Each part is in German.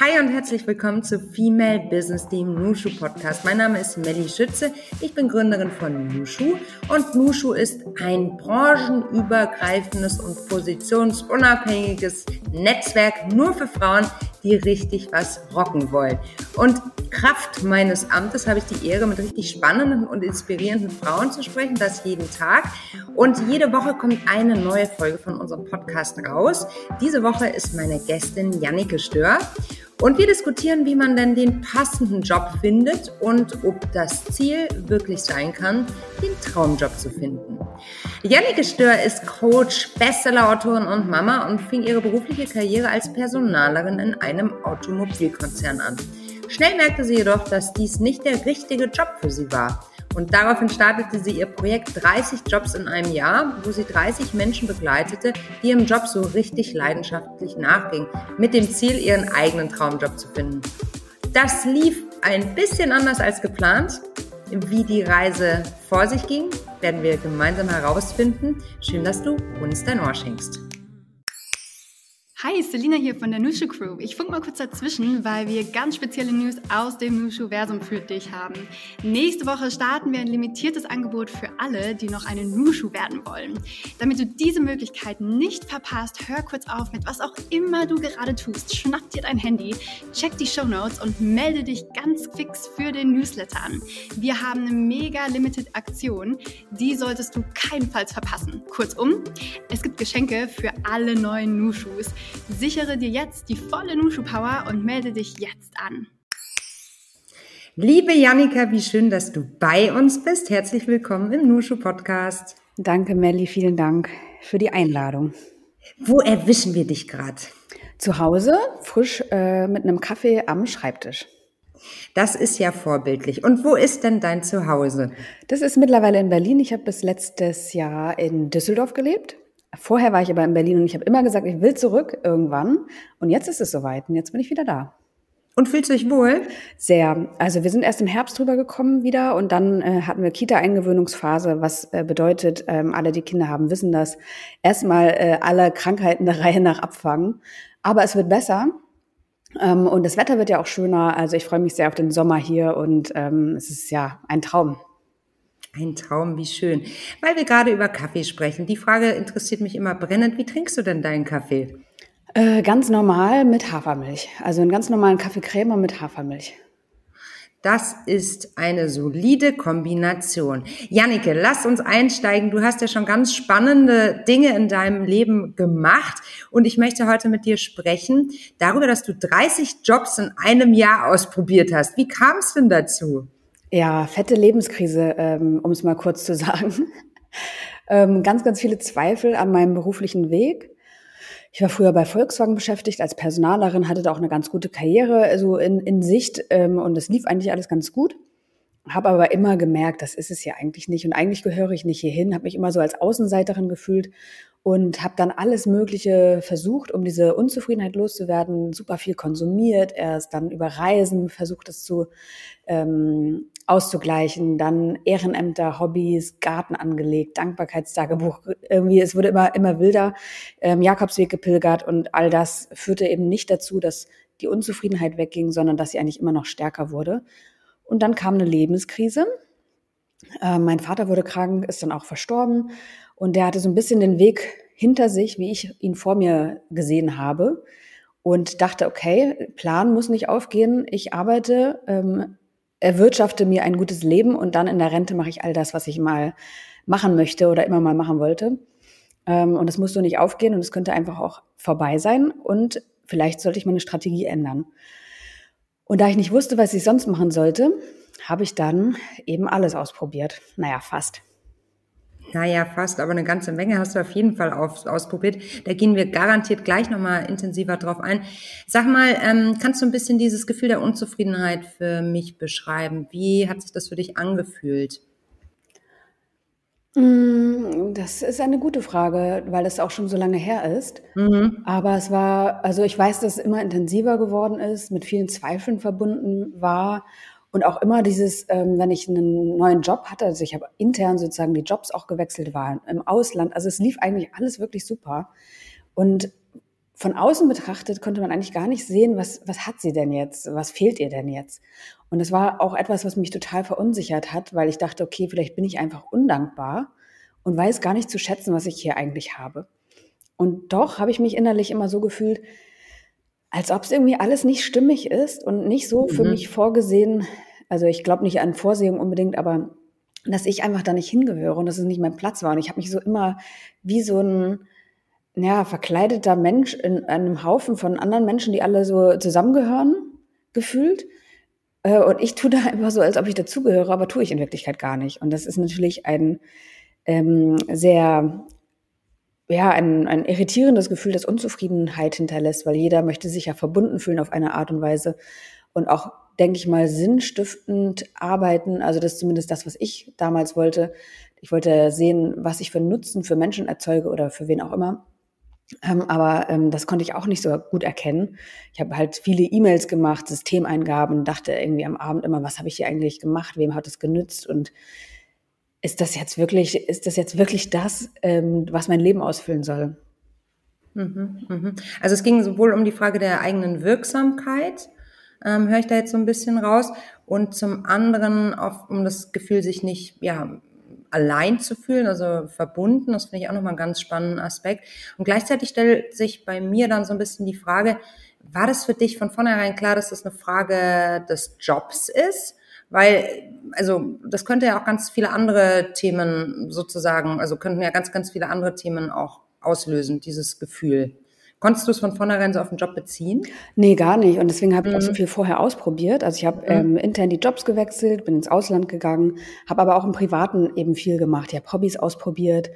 Hi und herzlich willkommen zu Female Business, dem Nushu Podcast. Mein Name ist Melly Schütze. Ich bin Gründerin von Nushu und Nushu ist ein branchenübergreifendes und positionsunabhängiges Netzwerk nur für Frauen, die richtig was rocken wollen. Und Kraft meines Amtes habe ich die Ehre, mit richtig spannenden und inspirierenden Frauen zu sprechen, das jeden Tag. Und jede Woche kommt eine neue Folge von unserem Podcast raus. Diese Woche ist meine Gästin Jannike Stör. Und wir diskutieren, wie man denn den passenden Job findet und ob das Ziel wirklich sein kann, den Traumjob zu finden. Jannike Stör ist Coach, Bestsellerautorin und Mama und fing ihre berufliche Karriere als Personalerin in einem Automobilkonzern an. Schnell merkte sie jedoch, dass dies nicht der richtige Job für sie war. Und daraufhin startete sie ihr Projekt 30 Jobs in einem Jahr, wo sie 30 Menschen begleitete, die ihrem Job so richtig leidenschaftlich nachgingen, mit dem Ziel, ihren eigenen Traumjob zu finden. Das lief ein bisschen anders als geplant. Wie die Reise vor sich ging, werden wir gemeinsam herausfinden. Schön, dass du uns dein Ohr schenkst. Hi, Selina hier von der Nushu Crew. Ich funk mal kurz dazwischen, weil wir ganz spezielle News aus dem Nushu-Versum für dich haben. Nächste Woche starten wir ein limitiertes Angebot für alle, die noch eine Nushu werden wollen. Damit du diese Möglichkeit nicht verpasst, hör kurz auf mit was auch immer du gerade tust. Schnapp dir dein Handy, check die Show Notes und melde dich ganz fix für den Newsletter an. Wir haben eine mega limited Aktion, die solltest du keinenfalls verpassen. Kurzum, es gibt Geschenke für alle neuen Nushus. Sichere dir jetzt die volle Nushu Power und melde dich jetzt an. Liebe Janika, wie schön, dass du bei uns bist. Herzlich willkommen im Nushu Podcast. Danke, Melli, vielen Dank für die Einladung. Wo erwischen wir dich gerade? Zu Hause, frisch äh, mit einem Kaffee am Schreibtisch. Das ist ja vorbildlich. Und wo ist denn dein Zuhause? Das ist mittlerweile in Berlin. Ich habe bis letztes Jahr in Düsseldorf gelebt. Vorher war ich aber in Berlin und ich habe immer gesagt, ich will zurück irgendwann. Und jetzt ist es soweit und jetzt bin ich wieder da. Und fühlst du dich wohl? Sehr. Also wir sind erst im Herbst drüber gekommen wieder und dann äh, hatten wir Kita-Eingewöhnungsphase, was äh, bedeutet, ähm, alle, die Kinder haben, wissen das, erstmal äh, alle Krankheiten der Reihe nach abfangen. Aber es wird besser. Ähm, und das Wetter wird ja auch schöner. Also ich freue mich sehr auf den Sommer hier und ähm, es ist ja ein Traum. Ein Traum, wie schön. Weil wir gerade über Kaffee sprechen. Die Frage interessiert mich immer brennend. Wie trinkst du denn deinen Kaffee? Äh, ganz normal mit Hafermilch. Also einen ganz normalen Kaffeecreme mit Hafermilch. Das ist eine solide Kombination. Jannike, lass uns einsteigen. Du hast ja schon ganz spannende Dinge in deinem Leben gemacht und ich möchte heute mit dir sprechen darüber, dass du 30 Jobs in einem Jahr ausprobiert hast. Wie kam es denn dazu? Ja, fette Lebenskrise, ähm, um es mal kurz zu sagen. ähm, ganz, ganz viele Zweifel an meinem beruflichen Weg. Ich war früher bei Volkswagen beschäftigt als Personalerin, hatte da auch eine ganz gute Karriere also in, in Sicht ähm, und es lief eigentlich alles ganz gut. Habe aber immer gemerkt, das ist es ja eigentlich nicht und eigentlich gehöre ich nicht hierhin, habe mich immer so als Außenseiterin gefühlt und habe dann alles Mögliche versucht, um diese Unzufriedenheit loszuwerden, super viel konsumiert, erst dann über Reisen versucht, es zu ähm, auszugleichen, dann Ehrenämter, Hobbys, Garten angelegt, Dankbarkeitstagebuch, irgendwie, es wurde immer, immer wilder, ähm, Jakobsweg gepilgert und all das führte eben nicht dazu, dass die Unzufriedenheit wegging, sondern dass sie eigentlich immer noch stärker wurde. Und dann kam eine Lebenskrise. Äh, mein Vater wurde krank, ist dann auch verstorben. Und der hatte so ein bisschen den Weg hinter sich, wie ich ihn vor mir gesehen habe. Und dachte, okay, Plan muss nicht aufgehen, ich arbeite, ähm, erwirtschafte mir ein gutes Leben und dann in der Rente mache ich all das, was ich mal machen möchte oder immer mal machen wollte. Ähm, und das musste nicht aufgehen und es könnte einfach auch vorbei sein und vielleicht sollte ich meine Strategie ändern. Und da ich nicht wusste, was ich sonst machen sollte, habe ich dann eben alles ausprobiert. Naja, fast. Naja, fast, aber eine ganze Menge hast du auf jeden Fall auf, ausprobiert. Da gehen wir garantiert gleich nochmal intensiver drauf ein. Sag mal, ähm, kannst du ein bisschen dieses Gefühl der Unzufriedenheit für mich beschreiben? Wie hat sich das für dich angefühlt? Mm, das ist eine gute Frage, weil es auch schon so lange her ist. Mhm. Aber es war, also ich weiß, dass es immer intensiver geworden ist, mit vielen Zweifeln verbunden war und auch immer dieses, ähm, wenn ich einen neuen Job hatte, also ich habe intern sozusagen die Jobs auch gewechselt, war im Ausland. Also es lief eigentlich alles wirklich super. Und von außen betrachtet konnte man eigentlich gar nicht sehen, was, was hat sie denn jetzt? Was fehlt ihr denn jetzt? Und das war auch etwas, was mich total verunsichert hat, weil ich dachte, okay, vielleicht bin ich einfach undankbar und weiß gar nicht zu schätzen, was ich hier eigentlich habe. Und doch habe ich mich innerlich immer so gefühlt, als ob es irgendwie alles nicht stimmig ist und nicht so für mhm. mich vorgesehen. Also ich glaube nicht an Vorsehung unbedingt, aber dass ich einfach da nicht hingehöre und dass es nicht mein Platz war. Und ich habe mich so immer wie so ein ja, verkleideter Mensch in einem Haufen von anderen Menschen, die alle so zusammengehören, gefühlt. Äh, und ich tue da einfach so, als ob ich dazugehöre, aber tue ich in Wirklichkeit gar nicht. Und das ist natürlich ein ähm, sehr ja, ein, ein irritierendes Gefühl, das Unzufriedenheit hinterlässt, weil jeder möchte sich ja verbunden fühlen auf eine Art und Weise und auch, denke ich mal, sinnstiftend arbeiten. Also das ist zumindest das, was ich damals wollte. Ich wollte sehen, was ich für Nutzen für Menschen erzeuge oder für wen auch immer. Ähm, aber ähm, das konnte ich auch nicht so gut erkennen. Ich habe halt viele E-Mails gemacht, Systemeingaben, dachte irgendwie am Abend immer, was habe ich hier eigentlich gemacht, wem hat es genützt und ist das jetzt wirklich, ist das jetzt wirklich das, ähm, was mein Leben ausfüllen soll? Mhm, mhm. Also es ging sowohl um die Frage der eigenen Wirksamkeit, ähm, höre ich da jetzt so ein bisschen raus, und zum anderen auf, um das Gefühl, sich nicht ja allein zu fühlen, also verbunden. Das finde ich auch nochmal einen ganz spannenden Aspekt. Und gleichzeitig stellt sich bei mir dann so ein bisschen die Frage, war das für dich von vornherein klar, dass das eine Frage des Jobs ist? Weil, also das könnte ja auch ganz viele andere Themen sozusagen, also könnten ja ganz, ganz viele andere Themen auch auslösen, dieses Gefühl. Konntest du es von vornherein so auf den Job beziehen? Nee, gar nicht. Und deswegen habe ich mhm. auch so mhm. viel vorher ausprobiert. Also ich habe mhm. ähm, intern die Jobs gewechselt, bin ins Ausland gegangen, habe aber auch im Privaten eben viel gemacht. Ich habe Hobbys ausprobiert.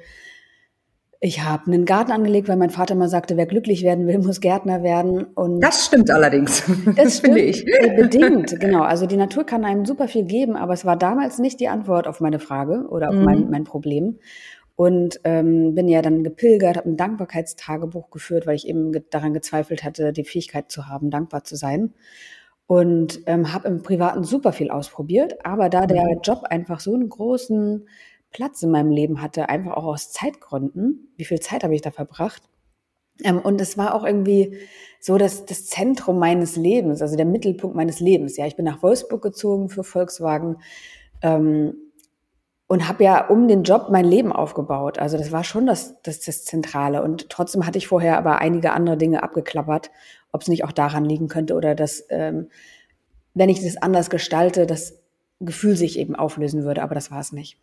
Ich habe einen Garten angelegt, weil mein Vater mal sagte, wer glücklich werden will, muss Gärtner werden. Und das stimmt allerdings. Das finde ich. Bedingt, genau. Also die Natur kann einem super viel geben, aber es war damals nicht die Antwort auf meine Frage oder auf mhm. mein, mein Problem und ähm, bin ja dann gepilgert, habe ein Dankbarkeitstagebuch geführt, weil ich eben ge daran gezweifelt hatte, die Fähigkeit zu haben, dankbar zu sein. Und ähm, habe im Privaten super viel ausprobiert, aber da der mhm. Job einfach so einen großen Platz in meinem Leben hatte, einfach auch aus Zeitgründen, wie viel Zeit habe ich da verbracht? Ähm, und es war auch irgendwie so das, das Zentrum meines Lebens, also der Mittelpunkt meines Lebens. Ja, ich bin nach Wolfsburg gezogen für Volkswagen. Ähm, und habe ja um den Job mein Leben aufgebaut. Also das war schon das, das, das Zentrale. Und trotzdem hatte ich vorher aber einige andere Dinge abgeklappert, ob es nicht auch daran liegen könnte oder dass, ähm, wenn ich das anders gestalte, das Gefühl sich eben auflösen würde. Aber das war es nicht.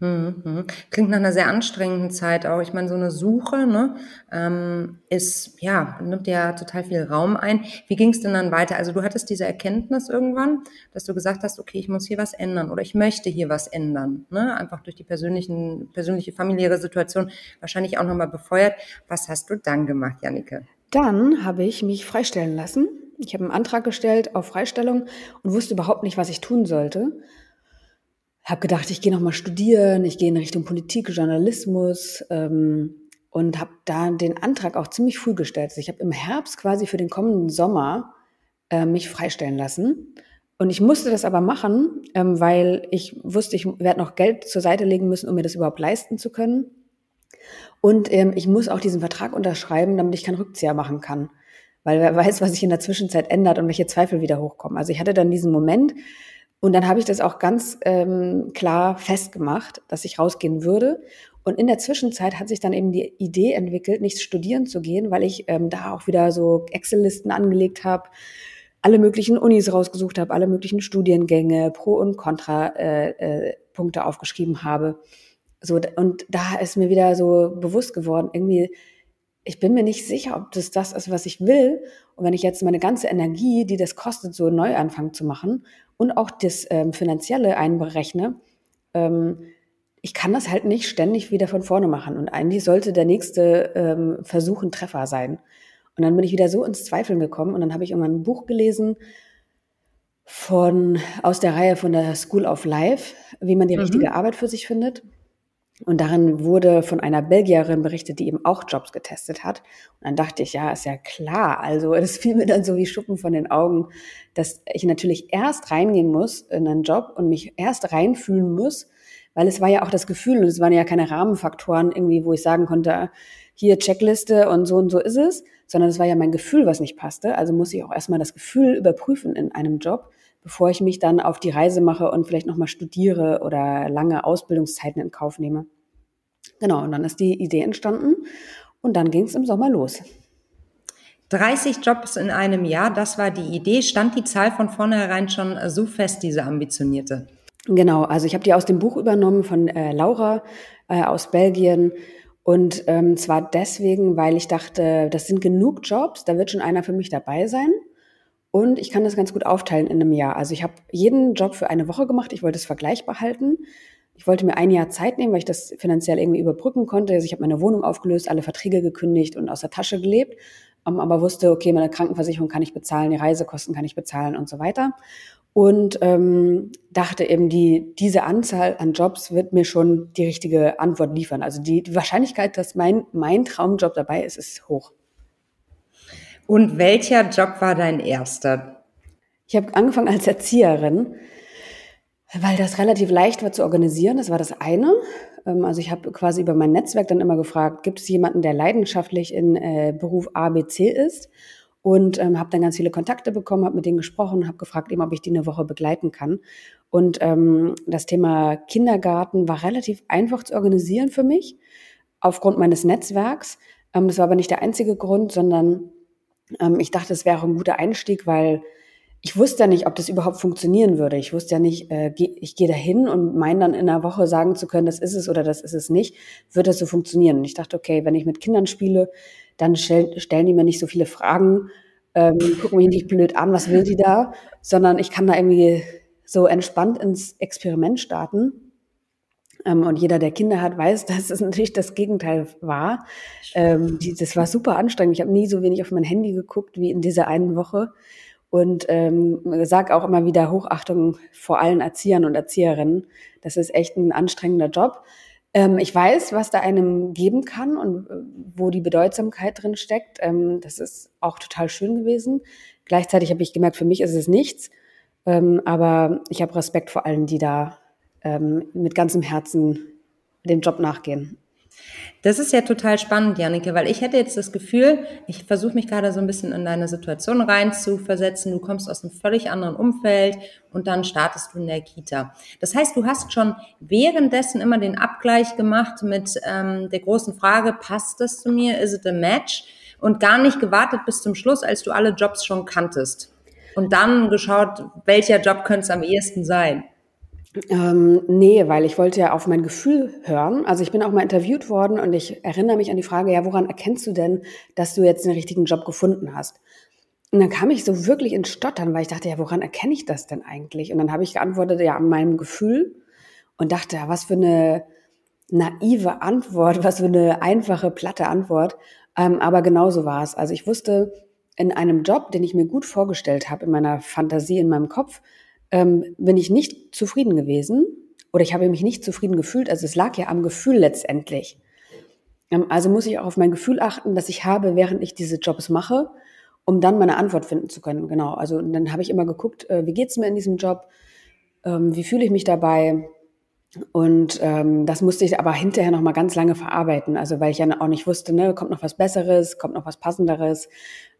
Mhm. Klingt nach einer sehr anstrengenden Zeit auch. Ich meine, so eine Suche ne, ähm, ist, ja, nimmt ja total viel Raum ein. Wie ging es denn dann weiter? Also du hattest diese Erkenntnis irgendwann, dass du gesagt hast, okay, ich muss hier was ändern oder ich möchte hier was ändern. Ne? Einfach durch die persönlichen, persönliche familiäre Situation wahrscheinlich auch nochmal befeuert. Was hast du dann gemacht, Jannike? Dann habe ich mich freistellen lassen. Ich habe einen Antrag gestellt auf Freistellung und wusste überhaupt nicht, was ich tun sollte habe gedacht, ich gehe noch mal studieren, ich gehe in Richtung Politik, Journalismus ähm, und habe da den Antrag auch ziemlich früh gestellt. Also ich habe im Herbst quasi für den kommenden Sommer äh, mich freistellen lassen. Und ich musste das aber machen, ähm, weil ich wusste, ich werde noch Geld zur Seite legen müssen, um mir das überhaupt leisten zu können. Und ähm, ich muss auch diesen Vertrag unterschreiben, damit ich keinen Rückzieher machen kann. Weil wer weiß, was sich in der Zwischenzeit ändert und welche Zweifel wieder hochkommen. Also ich hatte dann diesen Moment, und dann habe ich das auch ganz ähm, klar festgemacht, dass ich rausgehen würde. Und in der Zwischenzeit hat sich dann eben die Idee entwickelt, nicht studieren zu gehen, weil ich ähm, da auch wieder so Excel-Listen angelegt habe, alle möglichen Unis rausgesucht habe, alle möglichen Studiengänge, Pro- und Contra-Punkte äh, äh, aufgeschrieben habe. So, und da ist mir wieder so bewusst geworden, irgendwie, ich bin mir nicht sicher, ob das das ist, was ich will. Und wenn ich jetzt meine ganze Energie, die das kostet, so neu anfangen zu machen und auch das ähm, Finanzielle einberechne, ähm, ich kann das halt nicht ständig wieder von vorne machen. Und eigentlich sollte der nächste ähm, Versuch ein Treffer sein. Und dann bin ich wieder so ins Zweifeln gekommen und dann habe ich irgendwann ein Buch gelesen von, aus der Reihe von der School of Life, wie man die mhm. richtige Arbeit für sich findet. Und darin wurde von einer Belgierin berichtet, die eben auch Jobs getestet hat. Und dann dachte ich, ja, ist ja klar. Also es fiel mir dann so wie Schuppen von den Augen, dass ich natürlich erst reingehen muss in einen Job und mich erst reinfühlen muss, weil es war ja auch das Gefühl und es waren ja keine Rahmenfaktoren irgendwie, wo ich sagen konnte, hier Checkliste und so und so ist es, sondern es war ja mein Gefühl, was nicht passte. Also muss ich auch erstmal das Gefühl überprüfen in einem Job, bevor ich mich dann auf die Reise mache und vielleicht nochmal studiere oder lange Ausbildungszeiten in Kauf nehme. Genau, und dann ist die Idee entstanden und dann ging es im Sommer los. 30 Jobs in einem Jahr, das war die Idee. Stand die Zahl von vornherein schon so fest, diese ambitionierte? Genau, also ich habe die aus dem Buch übernommen von äh, Laura äh, aus Belgien. Und ähm, zwar deswegen, weil ich dachte, das sind genug Jobs, da wird schon einer für mich dabei sein. Und ich kann das ganz gut aufteilen in einem Jahr. Also ich habe jeden Job für eine Woche gemacht. Ich wollte es vergleichbar halten. Ich wollte mir ein Jahr Zeit nehmen, weil ich das finanziell irgendwie überbrücken konnte. Also ich habe meine Wohnung aufgelöst, alle Verträge gekündigt und aus der Tasche gelebt, ähm, aber wusste, okay, meine Krankenversicherung kann ich bezahlen, die Reisekosten kann ich bezahlen und so weiter. Und ähm, dachte eben, die, diese Anzahl an Jobs wird mir schon die richtige Antwort liefern. Also die, die Wahrscheinlichkeit, dass mein, mein Traumjob dabei ist, ist hoch. Und welcher Job war dein erster? Ich habe angefangen als Erzieherin weil das relativ leicht war zu organisieren, das war das eine. Ähm, also ich habe quasi über mein Netzwerk dann immer gefragt, gibt es jemanden, der leidenschaftlich in äh, Beruf A, B, C ist? Und ähm, habe dann ganz viele Kontakte bekommen, habe mit denen gesprochen, habe gefragt, eben, ob ich die eine Woche begleiten kann. Und ähm, das Thema Kindergarten war relativ einfach zu organisieren für mich, aufgrund meines Netzwerks. Ähm, das war aber nicht der einzige Grund, sondern ähm, ich dachte, es wäre ein guter Einstieg, weil ich wusste ja nicht, ob das überhaupt funktionieren würde. Ich wusste ja nicht, äh, ich gehe da hin und meine dann in einer Woche sagen zu können, das ist es oder das ist es nicht, wird das so funktionieren. Und ich dachte, okay, wenn ich mit Kindern spiele, dann stell, stellen die mir nicht so viele Fragen, ähm, gucken mich nicht blöd an, was will die da, sondern ich kann da irgendwie so entspannt ins Experiment starten. Ähm, und jeder, der Kinder hat, weiß, dass es natürlich das Gegenteil war. Ähm, die, das war super anstrengend. Ich habe nie so wenig auf mein Handy geguckt wie in dieser einen Woche und ähm, sage auch immer wieder Hochachtung vor allen Erziehern und Erzieherinnen. Das ist echt ein anstrengender Job. Ähm, ich weiß, was da einem geben kann und äh, wo die Bedeutsamkeit drin steckt. Ähm, das ist auch total schön gewesen. Gleichzeitig habe ich gemerkt, für mich ist es nichts. Aber ich habe Respekt vor allen, die da ähm, mit ganzem Herzen dem Job nachgehen. Das ist ja total spannend, Jannike, weil ich hätte jetzt das Gefühl, ich versuche mich gerade so ein bisschen in deine Situation rein zu versetzen. Du kommst aus einem völlig anderen Umfeld und dann startest du in der Kita. Das heißt, du hast schon währenddessen immer den Abgleich gemacht mit ähm, der großen Frage, passt das zu mir? Is it a match? Und gar nicht gewartet bis zum Schluss, als du alle Jobs schon kanntest. Und dann geschaut, welcher Job könnte es am ehesten sein. Ähm, nee, weil ich wollte ja auf mein Gefühl hören. Also ich bin auch mal interviewt worden und ich erinnere mich an die Frage, ja, woran erkennst du denn, dass du jetzt einen richtigen Job gefunden hast? Und dann kam ich so wirklich ins Stottern, weil ich dachte, ja, woran erkenne ich das denn eigentlich? Und dann habe ich geantwortet, ja, an meinem Gefühl und dachte, ja, was für eine naive Antwort, was für eine einfache, platte Antwort. Ähm, aber genauso war es. Also ich wusste, in einem Job, den ich mir gut vorgestellt habe, in meiner Fantasie, in meinem Kopf, ähm, bin ich nicht zufrieden gewesen oder ich habe mich nicht zufrieden gefühlt. Also es lag ja am Gefühl letztendlich. Ähm, also muss ich auch auf mein Gefühl achten, dass ich habe, während ich diese Jobs mache, um dann meine Antwort finden zu können. Genau. Also dann habe ich immer geguckt, äh, wie geht's mir in diesem Job? Ähm, wie fühle ich mich dabei? Und ähm, das musste ich aber hinterher noch mal ganz lange verarbeiten. Also weil ich ja auch nicht wusste, ne, kommt noch was Besseres, kommt noch was Passenderes.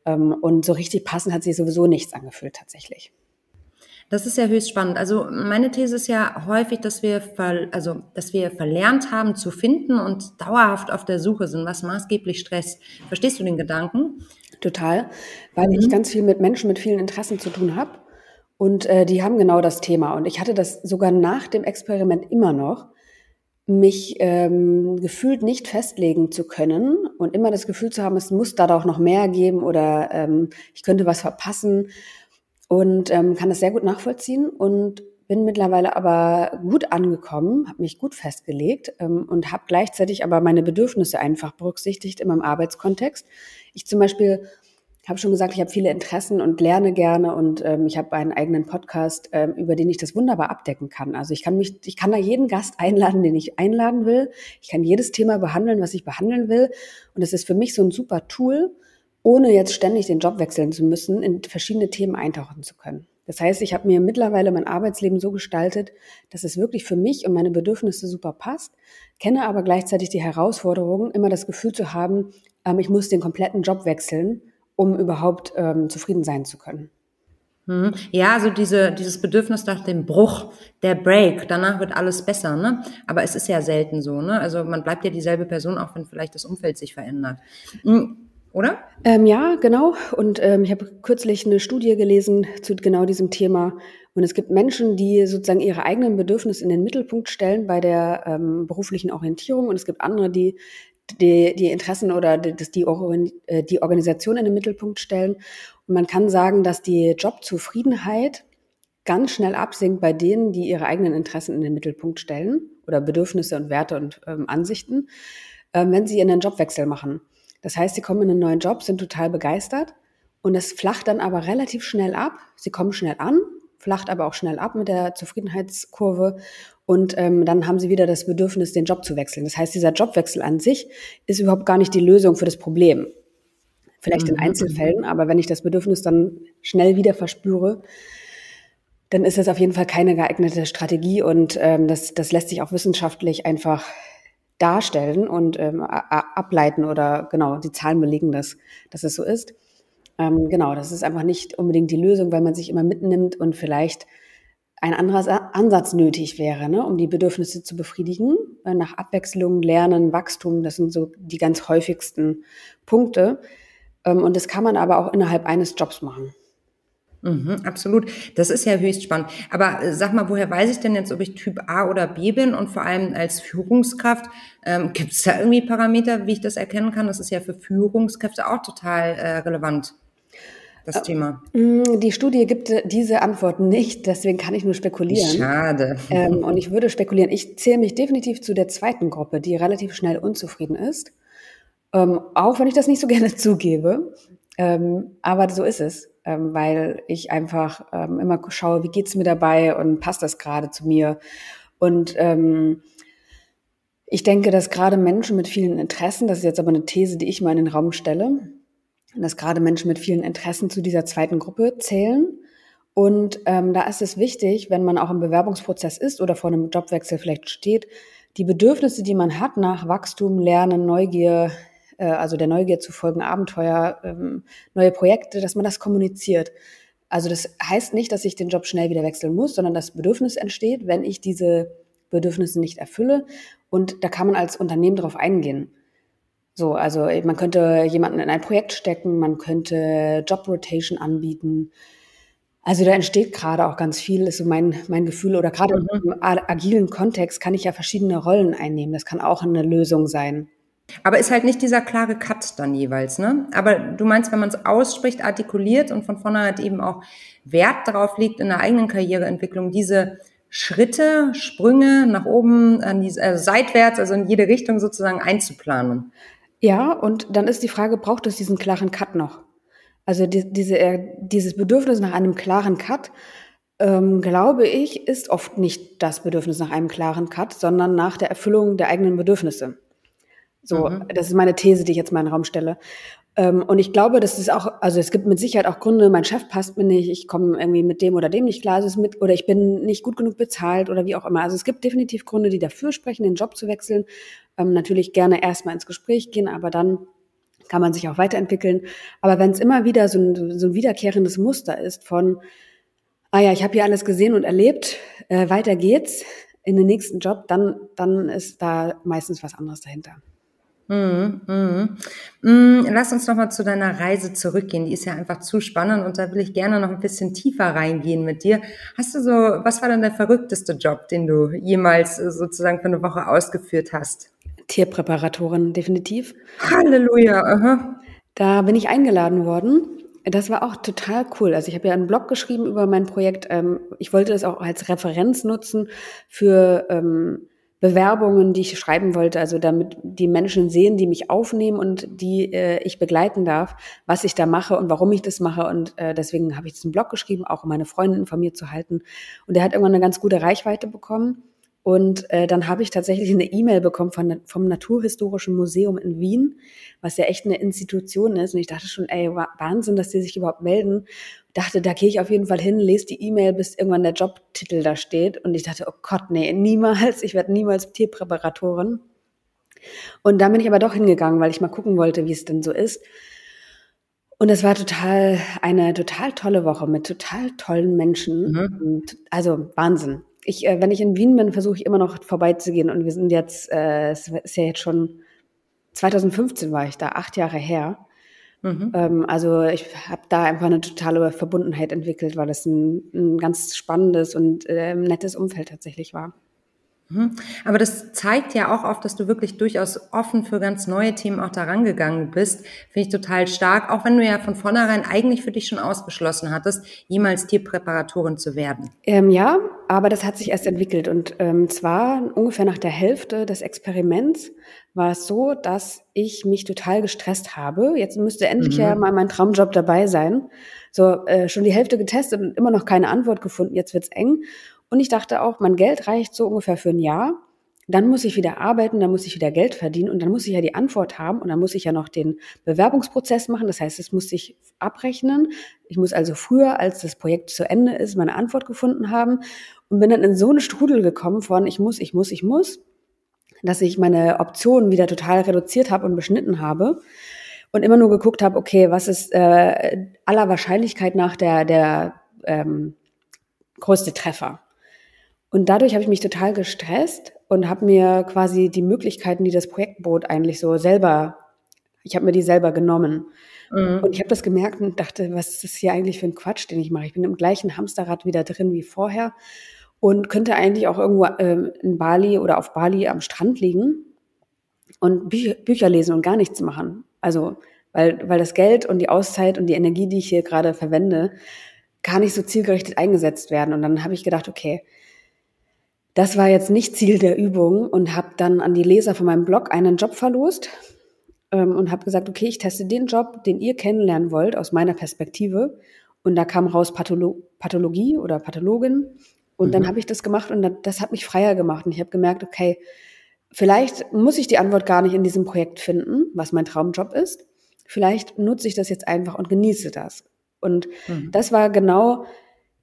Ähm, und so richtig passend hat sich sowieso nichts angefühlt tatsächlich. Das ist ja höchst spannend. Also meine These ist ja häufig, dass wir, ver, also, dass wir verlernt haben zu finden und dauerhaft auf der Suche sind, was maßgeblich stresst. Verstehst du den Gedanken? Total, weil mhm. ich ganz viel mit Menschen mit vielen Interessen zu tun habe und äh, die haben genau das Thema. Und ich hatte das sogar nach dem Experiment immer noch, mich ähm, gefühlt nicht festlegen zu können und immer das Gefühl zu haben, es muss da doch noch mehr geben oder ähm, ich könnte was verpassen und ähm, kann das sehr gut nachvollziehen und bin mittlerweile aber gut angekommen, habe mich gut festgelegt ähm, und habe gleichzeitig aber meine Bedürfnisse einfach berücksichtigt in meinem Arbeitskontext. Ich zum Beispiel habe schon gesagt, ich habe viele Interessen und lerne gerne und ähm, ich habe einen eigenen Podcast, ähm, über den ich das wunderbar abdecken kann. Also ich kann mich, ich kann da jeden Gast einladen, den ich einladen will. Ich kann jedes Thema behandeln, was ich behandeln will. Und es ist für mich so ein super Tool, ohne jetzt ständig den Job wechseln zu müssen, in verschiedene Themen eintauchen zu können. Das heißt, ich habe mir mittlerweile mein Arbeitsleben so gestaltet, dass es wirklich für mich und meine Bedürfnisse super passt, kenne aber gleichzeitig die Herausforderung, immer das Gefühl zu haben, ähm, ich muss den kompletten Job wechseln, um überhaupt ähm, zufrieden sein zu können. Mhm. Ja, so diese, dieses Bedürfnis nach dem Bruch, der Break, danach wird alles besser, ne? Aber es ist ja selten so, ne? Also man bleibt ja dieselbe Person, auch wenn vielleicht das Umfeld sich verändert. Oder? Ähm, ja, genau. Und ähm, ich habe kürzlich eine Studie gelesen zu genau diesem Thema. Und es gibt Menschen, die sozusagen ihre eigenen Bedürfnisse in den Mittelpunkt stellen bei der ähm, beruflichen Orientierung. Und es gibt andere, die die, die Interessen oder die, die, äh, die Organisation in den Mittelpunkt stellen. Und man kann sagen, dass die Jobzufriedenheit ganz schnell absinkt bei denen, die ihre eigenen Interessen in den Mittelpunkt stellen oder Bedürfnisse und Werte und ähm, Ansichten, ähm, wenn sie einen Jobwechsel machen. Das heißt, sie kommen in einen neuen Job, sind total begeistert und es flacht dann aber relativ schnell ab. Sie kommen schnell an, flacht aber auch schnell ab mit der Zufriedenheitskurve und ähm, dann haben sie wieder das Bedürfnis, den Job zu wechseln. Das heißt, dieser Jobwechsel an sich ist überhaupt gar nicht die Lösung für das Problem. Vielleicht in mhm. Einzelfällen, aber wenn ich das Bedürfnis dann schnell wieder verspüre, dann ist das auf jeden Fall keine geeignete Strategie und ähm, das, das lässt sich auch wissenschaftlich einfach darstellen und ähm, ableiten oder genau, die Zahlen belegen das, dass es so ist. Ähm, genau, das ist einfach nicht unbedingt die Lösung, weil man sich immer mitnimmt und vielleicht ein anderer Ansatz nötig wäre, ne, um die Bedürfnisse zu befriedigen. Äh, nach Abwechslung, Lernen, Wachstum, das sind so die ganz häufigsten Punkte. Ähm, und das kann man aber auch innerhalb eines Jobs machen. Mhm, absolut. Das ist ja höchst spannend. Aber äh, sag mal, woher weiß ich denn jetzt, ob ich Typ A oder B bin? Und vor allem als Führungskraft, ähm, gibt es da irgendwie Parameter, wie ich das erkennen kann? Das ist ja für Führungskräfte auch total äh, relevant das Thema? Mm, die Studie gibt diese Antwort nicht, deswegen kann ich nur spekulieren. Schade. Ähm, und ich würde spekulieren. Ich zähle mich definitiv zu der zweiten Gruppe, die relativ schnell unzufrieden ist. Ähm, auch wenn ich das nicht so gerne zugebe. Ähm, aber so ist es, ähm, weil ich einfach ähm, immer schaue, wie geht's mir dabei und passt das gerade zu mir. Und ähm, ich denke, dass gerade Menschen mit vielen Interessen, das ist jetzt aber eine These, die ich mal in den Raum stelle, dass gerade Menschen mit vielen Interessen zu dieser zweiten Gruppe zählen. Und ähm, da ist es wichtig, wenn man auch im Bewerbungsprozess ist oder vor einem Jobwechsel vielleicht steht, die Bedürfnisse, die man hat nach Wachstum, Lernen, Neugier, äh, also der Neugier zu folgen, Abenteuer, ähm, neue Projekte, dass man das kommuniziert. Also das heißt nicht, dass ich den Job schnell wieder wechseln muss, sondern das Bedürfnis entsteht, wenn ich diese Bedürfnisse nicht erfülle. Und da kann man als Unternehmen darauf eingehen. So, also man könnte jemanden in ein Projekt stecken, man könnte Job Rotation anbieten. Also da entsteht gerade auch ganz viel, ist so mein, mein Gefühl. Oder gerade mhm. im agilen Kontext kann ich ja verschiedene Rollen einnehmen. Das kann auch eine Lösung sein. Aber ist halt nicht dieser klare Cut dann jeweils, ne? Aber du meinst, wenn man es ausspricht, artikuliert und von vornherein halt eben auch Wert darauf legt in der eigenen Karriereentwicklung, diese Schritte, Sprünge nach oben, die, also seitwärts, also in jede Richtung sozusagen einzuplanen. Ja, und dann ist die Frage, braucht es diesen klaren Cut noch? Also die, diese, äh, dieses Bedürfnis nach einem klaren Cut, ähm, glaube ich, ist oft nicht das Bedürfnis nach einem klaren Cut, sondern nach der Erfüllung der eigenen Bedürfnisse. So, mhm. das ist meine These, die ich jetzt mal in den Raum stelle. Ähm, und ich glaube, das ist auch, also es gibt mit Sicherheit auch Gründe, mein Chef passt mir nicht, ich komme irgendwie mit dem oder dem nicht klar, es ist mit, oder ich bin nicht gut genug bezahlt oder wie auch immer. Also es gibt definitiv Gründe, die dafür sprechen, den Job zu wechseln. Ähm, natürlich gerne erstmal ins Gespräch gehen, aber dann kann man sich auch weiterentwickeln. Aber wenn es immer wieder so ein, so ein wiederkehrendes Muster ist von, ah ja, ich habe hier alles gesehen und erlebt, äh, weiter geht's in den nächsten Job, dann, dann ist da meistens was anderes dahinter. Mhm, mhm. Mhm. Lass uns noch mal zu deiner Reise zurückgehen. Die ist ja einfach zu spannend und da will ich gerne noch ein bisschen tiefer reingehen mit dir. Hast du so, was war denn der verrückteste Job, den du jemals äh, sozusagen für eine Woche ausgeführt hast? Tierpräparatorin, definitiv. Halleluja. Aha. Da bin ich eingeladen worden. Das war auch total cool. Also ich habe ja einen Blog geschrieben über mein Projekt. Ähm, ich wollte das auch als Referenz nutzen für ähm, Bewerbungen, die ich schreiben wollte, also damit die Menschen sehen, die mich aufnehmen und die äh, ich begleiten darf, was ich da mache und warum ich das mache. Und äh, deswegen habe ich diesen Blog geschrieben, auch um meine Freunde informiert zu halten. Und der hat irgendwann eine ganz gute Reichweite bekommen. Und äh, dann habe ich tatsächlich eine E-Mail bekommen von, vom Naturhistorischen Museum in Wien, was ja echt eine Institution ist. Und ich dachte schon, ey, Wahnsinn, dass die sich überhaupt melden. Dachte, da gehe ich auf jeden Fall hin, lese die E-Mail, bis irgendwann der Jobtitel da steht. Und ich dachte, oh Gott, nee, niemals, ich werde niemals Tierpräparatorin. Und da bin ich aber doch hingegangen, weil ich mal gucken wollte, wie es denn so ist. Und es war total eine total tolle Woche mit total tollen Menschen. Mhm. Also Wahnsinn. Ich, äh, wenn ich in Wien bin, versuche ich immer noch vorbeizugehen. Und wir sind jetzt, äh, es ist ja jetzt schon 2015 war ich da, acht Jahre her. Mhm. Ähm, also ich habe da einfach eine totale Verbundenheit entwickelt, weil es ein, ein ganz spannendes und äh, nettes Umfeld tatsächlich war. Mhm. Aber das zeigt ja auch oft, dass du wirklich durchaus offen für ganz neue Themen auch da rangegangen bist. Finde ich total stark, auch wenn du ja von vornherein eigentlich für dich schon ausgeschlossen hattest, jemals Tierpräparatorin zu werden. Ähm, ja, aber das hat sich erst entwickelt. Und ähm, zwar ungefähr nach der Hälfte des Experiments war es so, dass ich mich total gestresst habe. Jetzt müsste endlich mhm. ja mal mein Traumjob dabei sein. So, äh, schon die Hälfte getestet und immer noch keine Antwort gefunden. Jetzt wird's eng. Und ich dachte auch, mein Geld reicht so ungefähr für ein Jahr. Dann muss ich wieder arbeiten, dann muss ich wieder Geld verdienen und dann muss ich ja die Antwort haben und dann muss ich ja noch den Bewerbungsprozess machen. Das heißt, es muss sich abrechnen. Ich muss also früher, als das Projekt zu Ende ist, meine Antwort gefunden haben und bin dann in so eine Strudel gekommen von ich muss, ich muss, ich muss, dass ich meine Optionen wieder total reduziert habe und beschnitten habe und immer nur geguckt habe, okay, was ist äh, aller Wahrscheinlichkeit nach der, der ähm, größte Treffer. Und dadurch habe ich mich total gestresst und habe mir quasi die Möglichkeiten, die das Projekt bot, eigentlich so selber, ich habe mir die selber genommen. Mhm. Und ich habe das gemerkt und dachte, was ist das hier eigentlich für ein Quatsch, den ich mache? Ich bin im gleichen Hamsterrad wieder drin wie vorher und könnte eigentlich auch irgendwo ähm, in Bali oder auf Bali am Strand liegen und Bü Bücher lesen und gar nichts machen. Also, weil, weil das Geld und die Auszeit und die Energie, die ich hier gerade verwende, gar nicht so zielgerichtet eingesetzt werden. Und dann habe ich gedacht, okay, das war jetzt nicht Ziel der Übung und habe dann an die Leser von meinem Blog einen Job verlost ähm, und habe gesagt, okay, ich teste den Job, den ihr kennenlernen wollt aus meiner Perspektive. Und da kam raus Patholo Pathologie oder Pathologin. Und mhm. dann habe ich das gemacht und das hat mich freier gemacht. Und ich habe gemerkt, okay, vielleicht muss ich die Antwort gar nicht in diesem Projekt finden, was mein Traumjob ist. Vielleicht nutze ich das jetzt einfach und genieße das. Und mhm. das war genau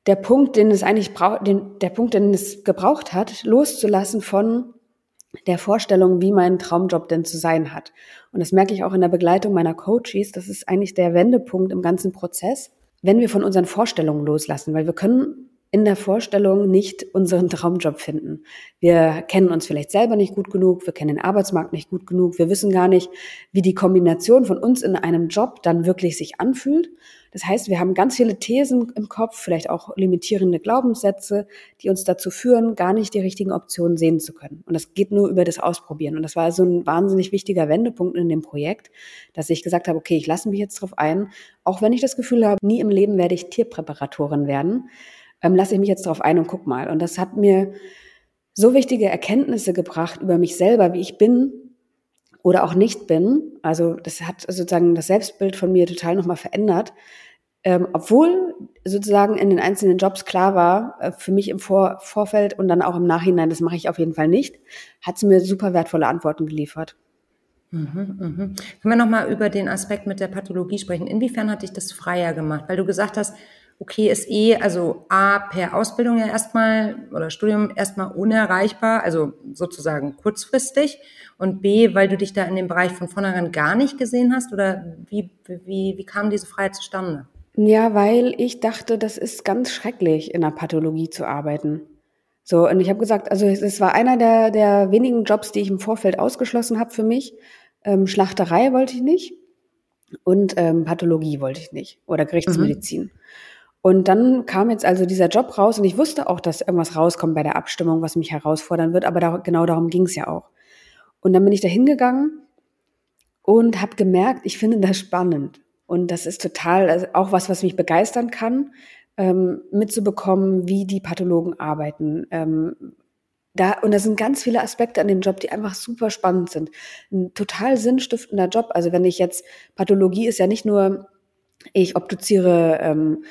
der Punkt, den es eigentlich braucht, den, der Punkt, den es gebraucht hat, loszulassen von der Vorstellung, wie mein Traumjob denn zu sein hat. Und das merke ich auch in der Begleitung meiner Coaches. Das ist eigentlich der Wendepunkt im ganzen Prozess, wenn wir von unseren Vorstellungen loslassen, weil wir können in der Vorstellung nicht unseren Traumjob finden. Wir kennen uns vielleicht selber nicht gut genug, wir kennen den Arbeitsmarkt nicht gut genug, wir wissen gar nicht, wie die Kombination von uns in einem Job dann wirklich sich anfühlt. Das heißt, wir haben ganz viele Thesen im Kopf, vielleicht auch limitierende Glaubenssätze, die uns dazu führen, gar nicht die richtigen Optionen sehen zu können. Und das geht nur über das Ausprobieren. Und das war so ein wahnsinnig wichtiger Wendepunkt in dem Projekt, dass ich gesagt habe, okay, ich lasse mich jetzt drauf ein, auch wenn ich das Gefühl habe, nie im Leben werde ich Tierpräparatorin werden, ähm, lasse ich mich jetzt drauf ein und guck mal. Und das hat mir so wichtige Erkenntnisse gebracht über mich selber, wie ich bin, oder auch nicht bin. Also das hat sozusagen das Selbstbild von mir total nochmal verändert. Ähm, obwohl sozusagen in den einzelnen Jobs klar war, äh, für mich im Vor Vorfeld und dann auch im Nachhinein, das mache ich auf jeden Fall nicht, hat sie mir super wertvolle Antworten geliefert. Mhm, mhm. Können wir nochmal über den Aspekt mit der Pathologie sprechen? Inwiefern hat dich das freier gemacht? Weil du gesagt hast, okay, ist eh, also A, per Ausbildung ja erstmal oder Studium erstmal unerreichbar, also sozusagen kurzfristig und B, weil du dich da in dem Bereich von vornherein gar nicht gesehen hast oder wie, wie, wie kam diese Freiheit zustande? Ja, weil ich dachte, das ist ganz schrecklich, in der Pathologie zu arbeiten. So, und ich habe gesagt, also es war einer der, der wenigen Jobs, die ich im Vorfeld ausgeschlossen habe für mich. Ähm, Schlachterei wollte ich nicht und ähm, Pathologie wollte ich nicht oder Gerichtsmedizin. Mhm. Und dann kam jetzt also dieser Job raus und ich wusste auch, dass irgendwas rauskommt bei der Abstimmung, was mich herausfordern wird, aber da, genau darum ging es ja auch. Und dann bin ich da hingegangen und habe gemerkt, ich finde das spannend. Und das ist total also auch was, was mich begeistern kann, ähm, mitzubekommen, wie die Pathologen arbeiten. Ähm, da, und da sind ganz viele Aspekte an dem Job, die einfach super spannend sind. Ein total sinnstiftender Job. Also wenn ich jetzt, Pathologie ist ja nicht nur, ich obduziere ähm,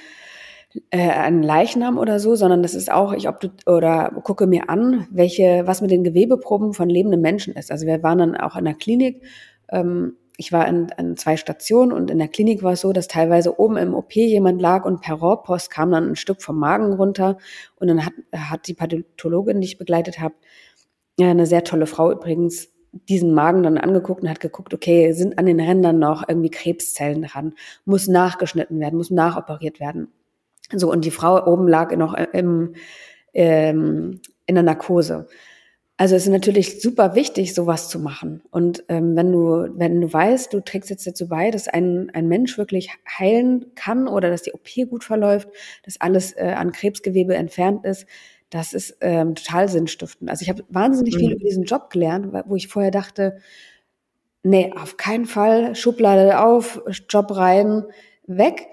äh, einen Leichnam oder so, sondern das ist auch, ich ob oder gucke mir an, welche, was mit den Gewebeproben von lebenden Menschen ist. Also wir waren dann auch in der Klinik. Ähm, ich war in, in zwei Stationen und in der Klinik war es so, dass teilweise oben im OP jemand lag und per Rohrpost kam dann ein Stück vom Magen runter und dann hat, hat die Pathologin, die ich begleitet habe, ja, eine sehr tolle Frau übrigens, diesen Magen dann angeguckt und hat geguckt, okay, sind an den Rändern noch irgendwie Krebszellen dran, muss nachgeschnitten werden, muss nachoperiert werden. So, und die Frau oben lag noch im, ähm, in der Narkose. Also es ist natürlich super wichtig, sowas zu machen. Und ähm, wenn du, wenn du weißt, du trägst jetzt dazu bei, dass ein, ein Mensch wirklich heilen kann oder dass die OP gut verläuft, dass alles äh, an Krebsgewebe entfernt ist, das ist ähm, total sinnstiftend. Also ich habe wahnsinnig mhm. viel über diesen Job gelernt, wo ich vorher dachte, nee, auf keinen Fall, Schublade auf, Job rein, weg.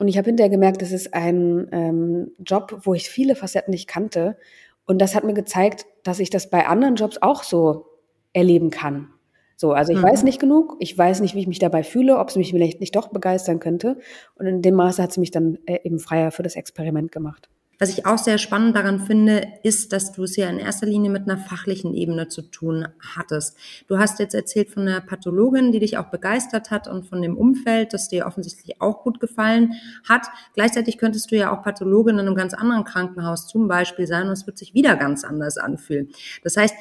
Und ich habe hinterher gemerkt, das ist ein ähm, Job, wo ich viele Facetten nicht kannte. Und das hat mir gezeigt, dass ich das bei anderen Jobs auch so erleben kann. So, also ich mhm. weiß nicht genug, ich weiß nicht, wie ich mich dabei fühle, ob es mich vielleicht nicht doch begeistern könnte. Und in dem Maße hat es mich dann äh, eben freier für das Experiment gemacht. Was ich auch sehr spannend daran finde, ist, dass du es ja in erster Linie mit einer fachlichen Ebene zu tun hattest. Du hast jetzt erzählt von einer Pathologin, die dich auch begeistert hat und von dem Umfeld, das dir offensichtlich auch gut gefallen hat. Gleichzeitig könntest du ja auch Pathologin in einem ganz anderen Krankenhaus zum Beispiel sein und es wird sich wieder ganz anders anfühlen. Das heißt,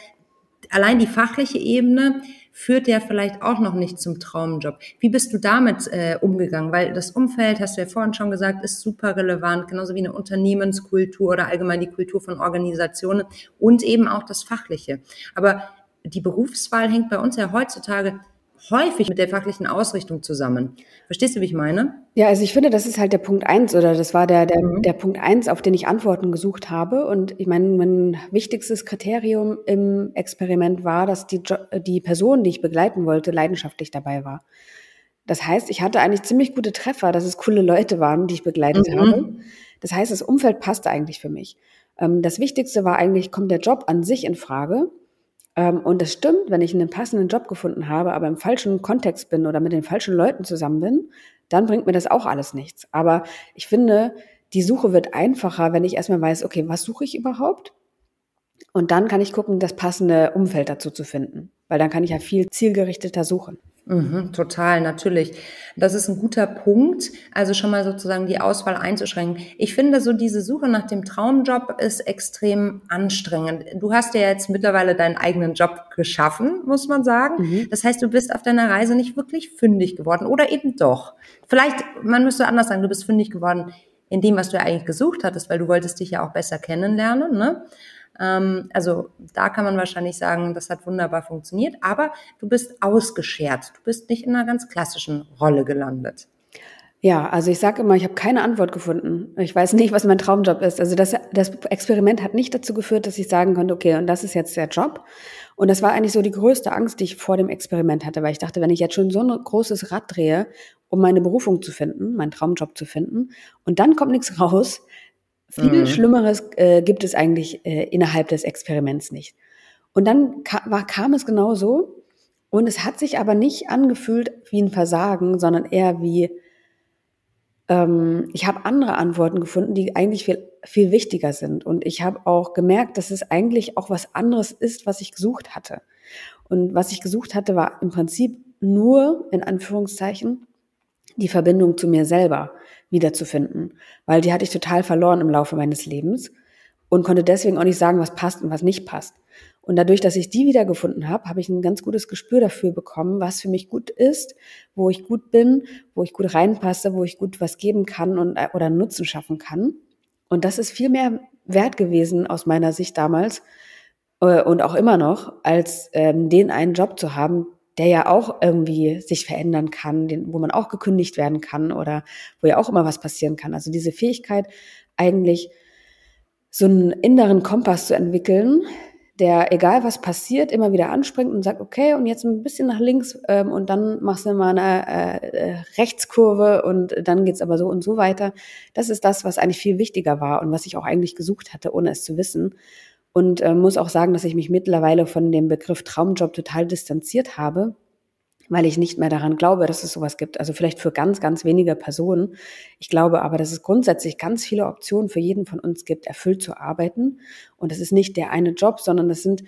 allein die fachliche Ebene führt ja vielleicht auch noch nicht zum Traumjob. Wie bist du damit äh, umgegangen? Weil das Umfeld, hast du ja vorhin schon gesagt, ist super relevant, genauso wie eine Unternehmenskultur oder allgemein die Kultur von Organisationen und eben auch das Fachliche. Aber die Berufswahl hängt bei uns ja heutzutage häufig mit der fachlichen Ausrichtung zusammen. Verstehst du, wie ich meine? Ja, also ich finde, das ist halt der Punkt eins oder das war der, der, mhm. der Punkt eins, auf den ich Antworten gesucht habe. Und ich meine, mein wichtigstes Kriterium im Experiment war, dass die, die Person, die ich begleiten wollte, leidenschaftlich dabei war. Das heißt, ich hatte eigentlich ziemlich gute Treffer, dass es coole Leute waren, die ich begleitet mhm. habe. Das heißt, das Umfeld passte eigentlich für mich. Ähm, das Wichtigste war eigentlich, kommt der Job an sich in Frage? Ähm, und es stimmt, wenn ich einen passenden Job gefunden habe, aber im falschen Kontext bin oder mit den falschen Leuten zusammen bin, dann bringt mir das auch alles nichts. Aber ich finde, die Suche wird einfacher, wenn ich erstmal weiß, okay, was suche ich überhaupt? Und dann kann ich gucken, das passende Umfeld dazu zu finden, weil dann kann ich ja viel zielgerichteter suchen. Mhm, total, natürlich. Das ist ein guter Punkt. Also schon mal sozusagen die Auswahl einzuschränken. Ich finde so diese Suche nach dem Traumjob ist extrem anstrengend. Du hast ja jetzt mittlerweile deinen eigenen Job geschaffen, muss man sagen. Mhm. Das heißt, du bist auf deiner Reise nicht wirklich fündig geworden oder eben doch. Vielleicht, man müsste anders sagen, du bist fündig geworden in dem, was du ja eigentlich gesucht hattest, weil du wolltest dich ja auch besser kennenlernen, ne? Ähm, also da kann man wahrscheinlich sagen, das hat wunderbar funktioniert, aber du bist ausgeschert. Du bist nicht in einer ganz klassischen Rolle gelandet. Ja, also ich sage immer, ich habe keine Antwort gefunden. Ich weiß nicht, was mein Traumjob ist. Also das, das Experiment hat nicht dazu geführt, dass ich sagen konnte, okay, und das ist jetzt der Job. Und das war eigentlich so die größte Angst, die ich vor dem Experiment hatte, weil ich dachte, wenn ich jetzt schon so ein großes Rad drehe, um meine Berufung zu finden, meinen Traumjob zu finden, und dann kommt nichts raus, viel mhm. Schlimmeres äh, gibt es eigentlich äh, innerhalb des Experiments nicht. Und dann ka war, kam es genau so. Und es hat sich aber nicht angefühlt wie ein Versagen, sondern eher wie, ähm, ich habe andere Antworten gefunden, die eigentlich viel, viel wichtiger sind. Und ich habe auch gemerkt, dass es eigentlich auch was anderes ist, was ich gesucht hatte. Und was ich gesucht hatte, war im Prinzip nur, in Anführungszeichen, die Verbindung zu mir selber wiederzufinden, weil die hatte ich total verloren im Laufe meines Lebens und konnte deswegen auch nicht sagen, was passt und was nicht passt. Und dadurch, dass ich die wiedergefunden habe, habe ich ein ganz gutes Gespür dafür bekommen, was für mich gut ist, wo ich gut bin, wo ich gut reinpasse, wo ich gut was geben kann und äh, oder Nutzen schaffen kann. Und das ist viel mehr wert gewesen aus meiner Sicht damals äh, und auch immer noch, als ähm, den einen Job zu haben, der ja auch irgendwie sich verändern kann, den, wo man auch gekündigt werden kann oder wo ja auch immer was passieren kann. Also diese Fähigkeit, eigentlich so einen inneren Kompass zu entwickeln, der, egal was passiert, immer wieder anspringt und sagt, okay, und jetzt ein bisschen nach links ähm, und dann machst du mal eine äh, äh, Rechtskurve und dann geht's aber so und so weiter. Das ist das, was eigentlich viel wichtiger war und was ich auch eigentlich gesucht hatte, ohne es zu wissen. Und äh, muss auch sagen, dass ich mich mittlerweile von dem Begriff Traumjob total distanziert habe, weil ich nicht mehr daran glaube, dass es sowas gibt. Also vielleicht für ganz, ganz wenige Personen. Ich glaube aber, dass es grundsätzlich ganz viele Optionen für jeden von uns gibt, erfüllt zu arbeiten. Und es ist nicht der eine Job, sondern es sind,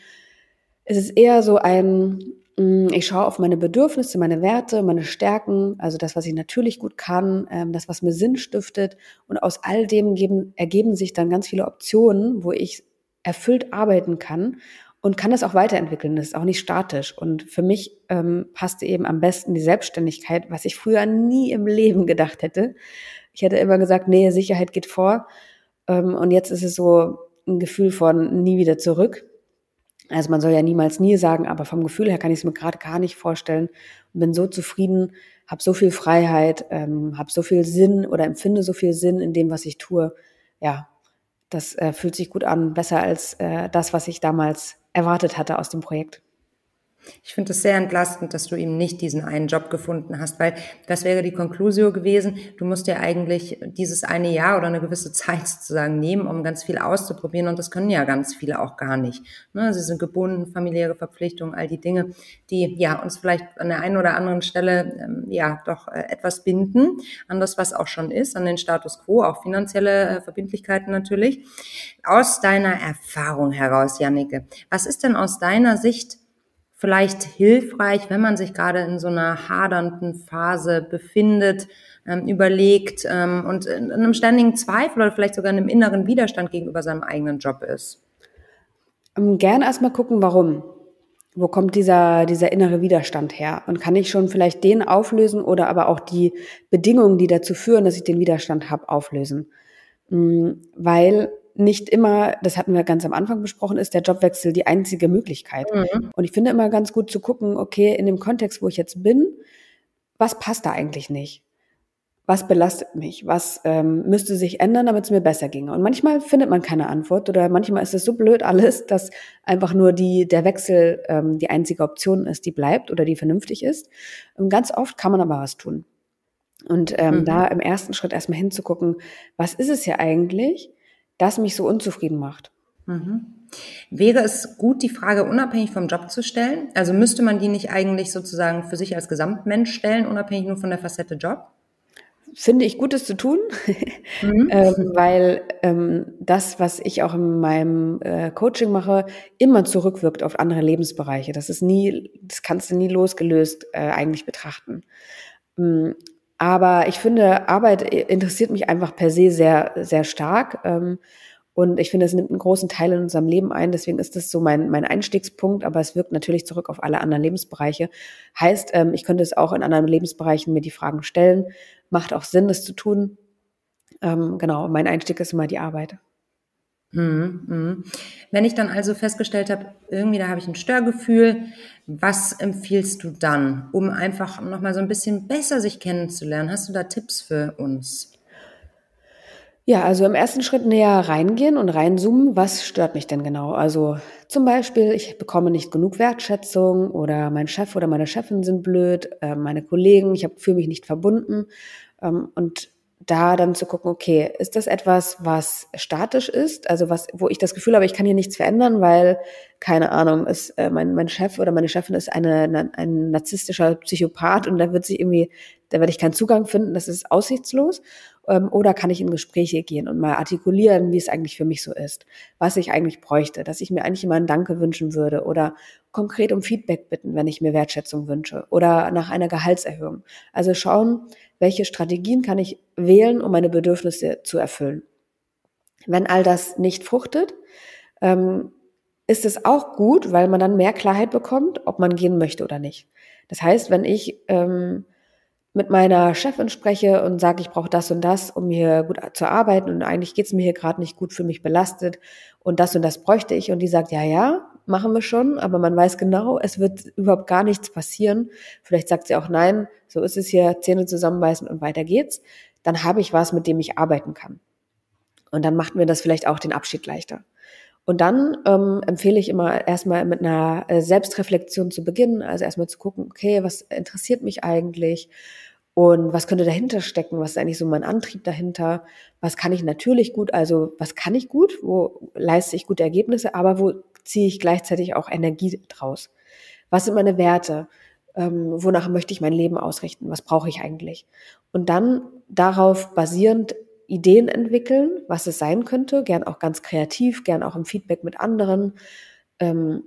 es ist eher so ein, mm, ich schaue auf meine Bedürfnisse, meine Werte, meine Stärken, also das, was ich natürlich gut kann, ähm, das, was mir Sinn stiftet. Und aus all dem geben, ergeben sich dann ganz viele Optionen, wo ich erfüllt arbeiten kann und kann das auch weiterentwickeln. Das ist auch nicht statisch. Und für mich ähm, passte eben am besten die Selbstständigkeit, was ich früher nie im Leben gedacht hätte. Ich hätte immer gesagt, nee, Sicherheit geht vor. Ähm, und jetzt ist es so ein Gefühl von nie wieder zurück. Also man soll ja niemals nie sagen, aber vom Gefühl her kann ich es mir gerade gar nicht vorstellen bin so zufrieden, habe so viel Freiheit, ähm, habe so viel Sinn oder empfinde so viel Sinn in dem, was ich tue. Ja, das äh, fühlt sich gut an, besser als äh, das, was ich damals erwartet hatte aus dem Projekt. Ich finde es sehr entlastend, dass du eben nicht diesen einen Job gefunden hast, weil das wäre die Conclusio gewesen. Du musst dir eigentlich dieses eine Jahr oder eine gewisse Zeit sozusagen nehmen, um ganz viel auszuprobieren. Und das können ja ganz viele auch gar nicht. Ne? Sie sind gebunden, familiäre Verpflichtungen, all die Dinge, die ja uns vielleicht an der einen oder anderen Stelle ähm, ja doch äh, etwas binden an das, was auch schon ist, an den Status quo, auch finanzielle äh, Verbindlichkeiten natürlich. Aus deiner Erfahrung heraus, Jannike, was ist denn aus deiner Sicht vielleicht hilfreich, wenn man sich gerade in so einer hadernden Phase befindet, ähm, überlegt ähm, und in einem ständigen Zweifel oder vielleicht sogar in einem inneren Widerstand gegenüber seinem eigenen Job ist? Ähm, Gerne erstmal gucken, warum. Wo kommt dieser, dieser innere Widerstand her? Und kann ich schon vielleicht den auflösen oder aber auch die Bedingungen, die dazu führen, dass ich den Widerstand habe, auflösen? Mm, weil nicht immer, das hatten wir ganz am Anfang besprochen, ist der Jobwechsel die einzige Möglichkeit. Mhm. Und ich finde immer ganz gut zu gucken, okay, in dem Kontext, wo ich jetzt bin, was passt da eigentlich nicht? Was belastet mich? Was ähm, müsste sich ändern, damit es mir besser ginge? Und manchmal findet man keine Antwort oder manchmal ist es so blöd alles, dass einfach nur die, der Wechsel ähm, die einzige Option ist, die bleibt oder die vernünftig ist. Und ganz oft kann man aber was tun. Und ähm, mhm. da im ersten Schritt erstmal hinzugucken, was ist es ja eigentlich? Das mich so unzufrieden macht. Mhm. Wäre es gut, die Frage unabhängig vom Job zu stellen? Also müsste man die nicht eigentlich sozusagen für sich als Gesamtmensch stellen, unabhängig nur von der Facette Job? Finde ich Gutes zu tun, mhm. ähm, weil ähm, das, was ich auch in meinem äh, Coaching mache, immer zurückwirkt auf andere Lebensbereiche. Das ist nie, das kannst du nie losgelöst äh, eigentlich betrachten. Aber ich finde, Arbeit interessiert mich einfach per se sehr, sehr stark. Ähm, und ich finde, es nimmt einen großen Teil in unserem Leben ein. Deswegen ist das so mein, mein Einstiegspunkt. Aber es wirkt natürlich zurück auf alle anderen Lebensbereiche. Heißt, ähm, ich könnte es auch in anderen Lebensbereichen mir die Fragen stellen. Macht auch Sinn, das zu tun. Ähm, genau, mein Einstieg ist immer die Arbeit. Mhm, mhm. Wenn ich dann also festgestellt habe, irgendwie da habe ich ein Störgefühl, was empfiehlst du dann, um einfach nochmal so ein bisschen besser sich kennenzulernen? Hast du da Tipps für uns? Ja, also im ersten Schritt näher reingehen und reinzoomen, was stört mich denn genau? Also zum Beispiel, ich bekomme nicht genug Wertschätzung oder mein Chef oder meine Chefin sind blöd, äh, meine Kollegen, ich fühle mich nicht verbunden. Ähm, und da dann zu gucken, okay, ist das etwas, was statisch ist, also was, wo ich das Gefühl habe, ich kann hier nichts verändern, weil keine Ahnung, ist äh, mein, mein Chef oder meine Chefin ist eine, ein narzisstischer Psychopath und da wird sich irgendwie, da werde ich keinen Zugang finden, das ist aussichtslos. Ähm, oder kann ich in Gespräche gehen und mal artikulieren, wie es eigentlich für mich so ist, was ich eigentlich bräuchte, dass ich mir eigentlich immer ein Danke wünschen würde oder konkret um Feedback bitten, wenn ich mir Wertschätzung wünsche oder nach einer Gehaltserhöhung. Also schauen, welche Strategien kann ich wählen, um meine Bedürfnisse zu erfüllen. Wenn all das nicht fruchtet, ähm, ist es auch gut, weil man dann mehr Klarheit bekommt, ob man gehen möchte oder nicht. Das heißt, wenn ich ähm, mit meiner Chefin spreche und sage, ich brauche das und das, um hier gut zu arbeiten und eigentlich geht's mir hier gerade nicht gut, für mich belastet und das und das bräuchte ich und die sagt, ja, ja, machen wir schon, aber man weiß genau, es wird überhaupt gar nichts passieren. Vielleicht sagt sie auch nein, so ist es hier, Zähne zusammenbeißen und weiter geht's. Dann habe ich was, mit dem ich arbeiten kann. Und dann macht mir das vielleicht auch den Abschied leichter. Und dann ähm, empfehle ich immer erstmal mit einer äh, Selbstreflexion zu beginnen, also erstmal zu gucken, okay, was interessiert mich eigentlich? Und was könnte dahinter stecken? Was ist eigentlich so mein Antrieb dahinter? Was kann ich natürlich gut? Also was kann ich gut? Wo leiste ich gute Ergebnisse? Aber wo ziehe ich gleichzeitig auch Energie draus? Was sind meine Werte? Ähm, wonach möchte ich mein Leben ausrichten? Was brauche ich eigentlich? Und dann darauf basierend Ideen entwickeln, was es sein könnte, gern auch ganz kreativ, gern auch im Feedback mit anderen. Ähm,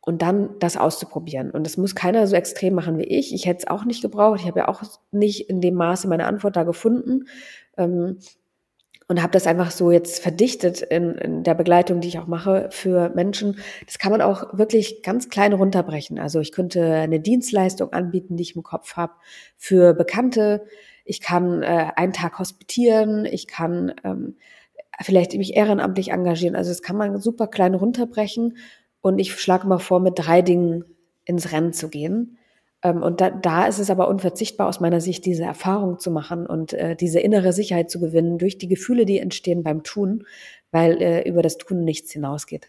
und dann das auszuprobieren. Und das muss keiner so extrem machen wie ich. Ich hätte es auch nicht gebraucht. Ich habe ja auch nicht in dem Maße meine Antwort da gefunden. Ähm, und habe das einfach so jetzt verdichtet in, in, der Begleitung, die ich auch mache für Menschen. Das kann man auch wirklich ganz klein runterbrechen. Also ich könnte eine Dienstleistung anbieten, die ich im Kopf habe, für Bekannte. Ich kann äh, einen Tag hospitieren. Ich kann ähm, vielleicht mich ehrenamtlich engagieren. Also das kann man super klein runterbrechen. Und ich schlage mal vor, mit drei Dingen ins Rennen zu gehen. Ähm, und da, da ist es aber unverzichtbar aus meiner Sicht, diese Erfahrung zu machen und äh, diese innere Sicherheit zu gewinnen durch die Gefühle, die entstehen beim Tun, weil äh, über das Tun nichts hinausgeht.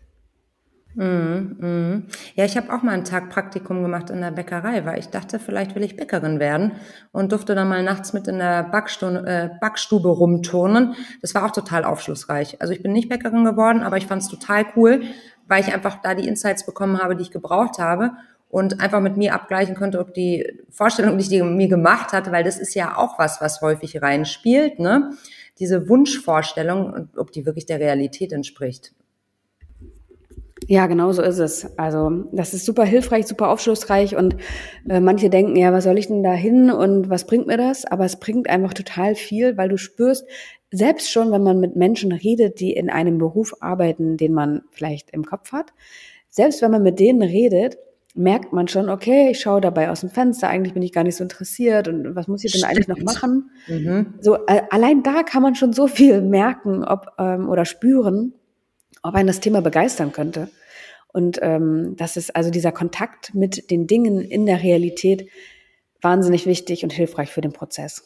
Mm, mm. Ja, ich habe auch mal einen Tag Praktikum gemacht in der Bäckerei, weil ich dachte, vielleicht will ich Bäckerin werden und durfte dann mal nachts mit in der Backstube, äh, Backstube rumturnen. Das war auch total aufschlussreich. Also ich bin nicht Bäckerin geworden, aber ich fand es total cool, weil ich einfach da die Insights bekommen habe, die ich gebraucht habe und einfach mit mir abgleichen konnte, ob die Vorstellung, die ich mir gemacht hatte, weil das ist ja auch was, was häufig reinspielt, ne? Diese Wunschvorstellung, ob die wirklich der Realität entspricht. Ja, genau so ist es. Also das ist super hilfreich, super aufschlussreich und äh, manche denken, ja, was soll ich denn da hin und was bringt mir das? Aber es bringt einfach total viel, weil du spürst, selbst schon, wenn man mit Menschen redet, die in einem Beruf arbeiten, den man vielleicht im Kopf hat, selbst wenn man mit denen redet, merkt man schon, okay, ich schaue dabei aus dem Fenster, eigentlich bin ich gar nicht so interessiert und was muss ich denn eigentlich noch machen? Mhm. So allein da kann man schon so viel merken, ob ähm, oder spüren, ob ein das Thema begeistern könnte. Und ähm, das ist also dieser Kontakt mit den Dingen in der Realität wahnsinnig wichtig und hilfreich für den Prozess.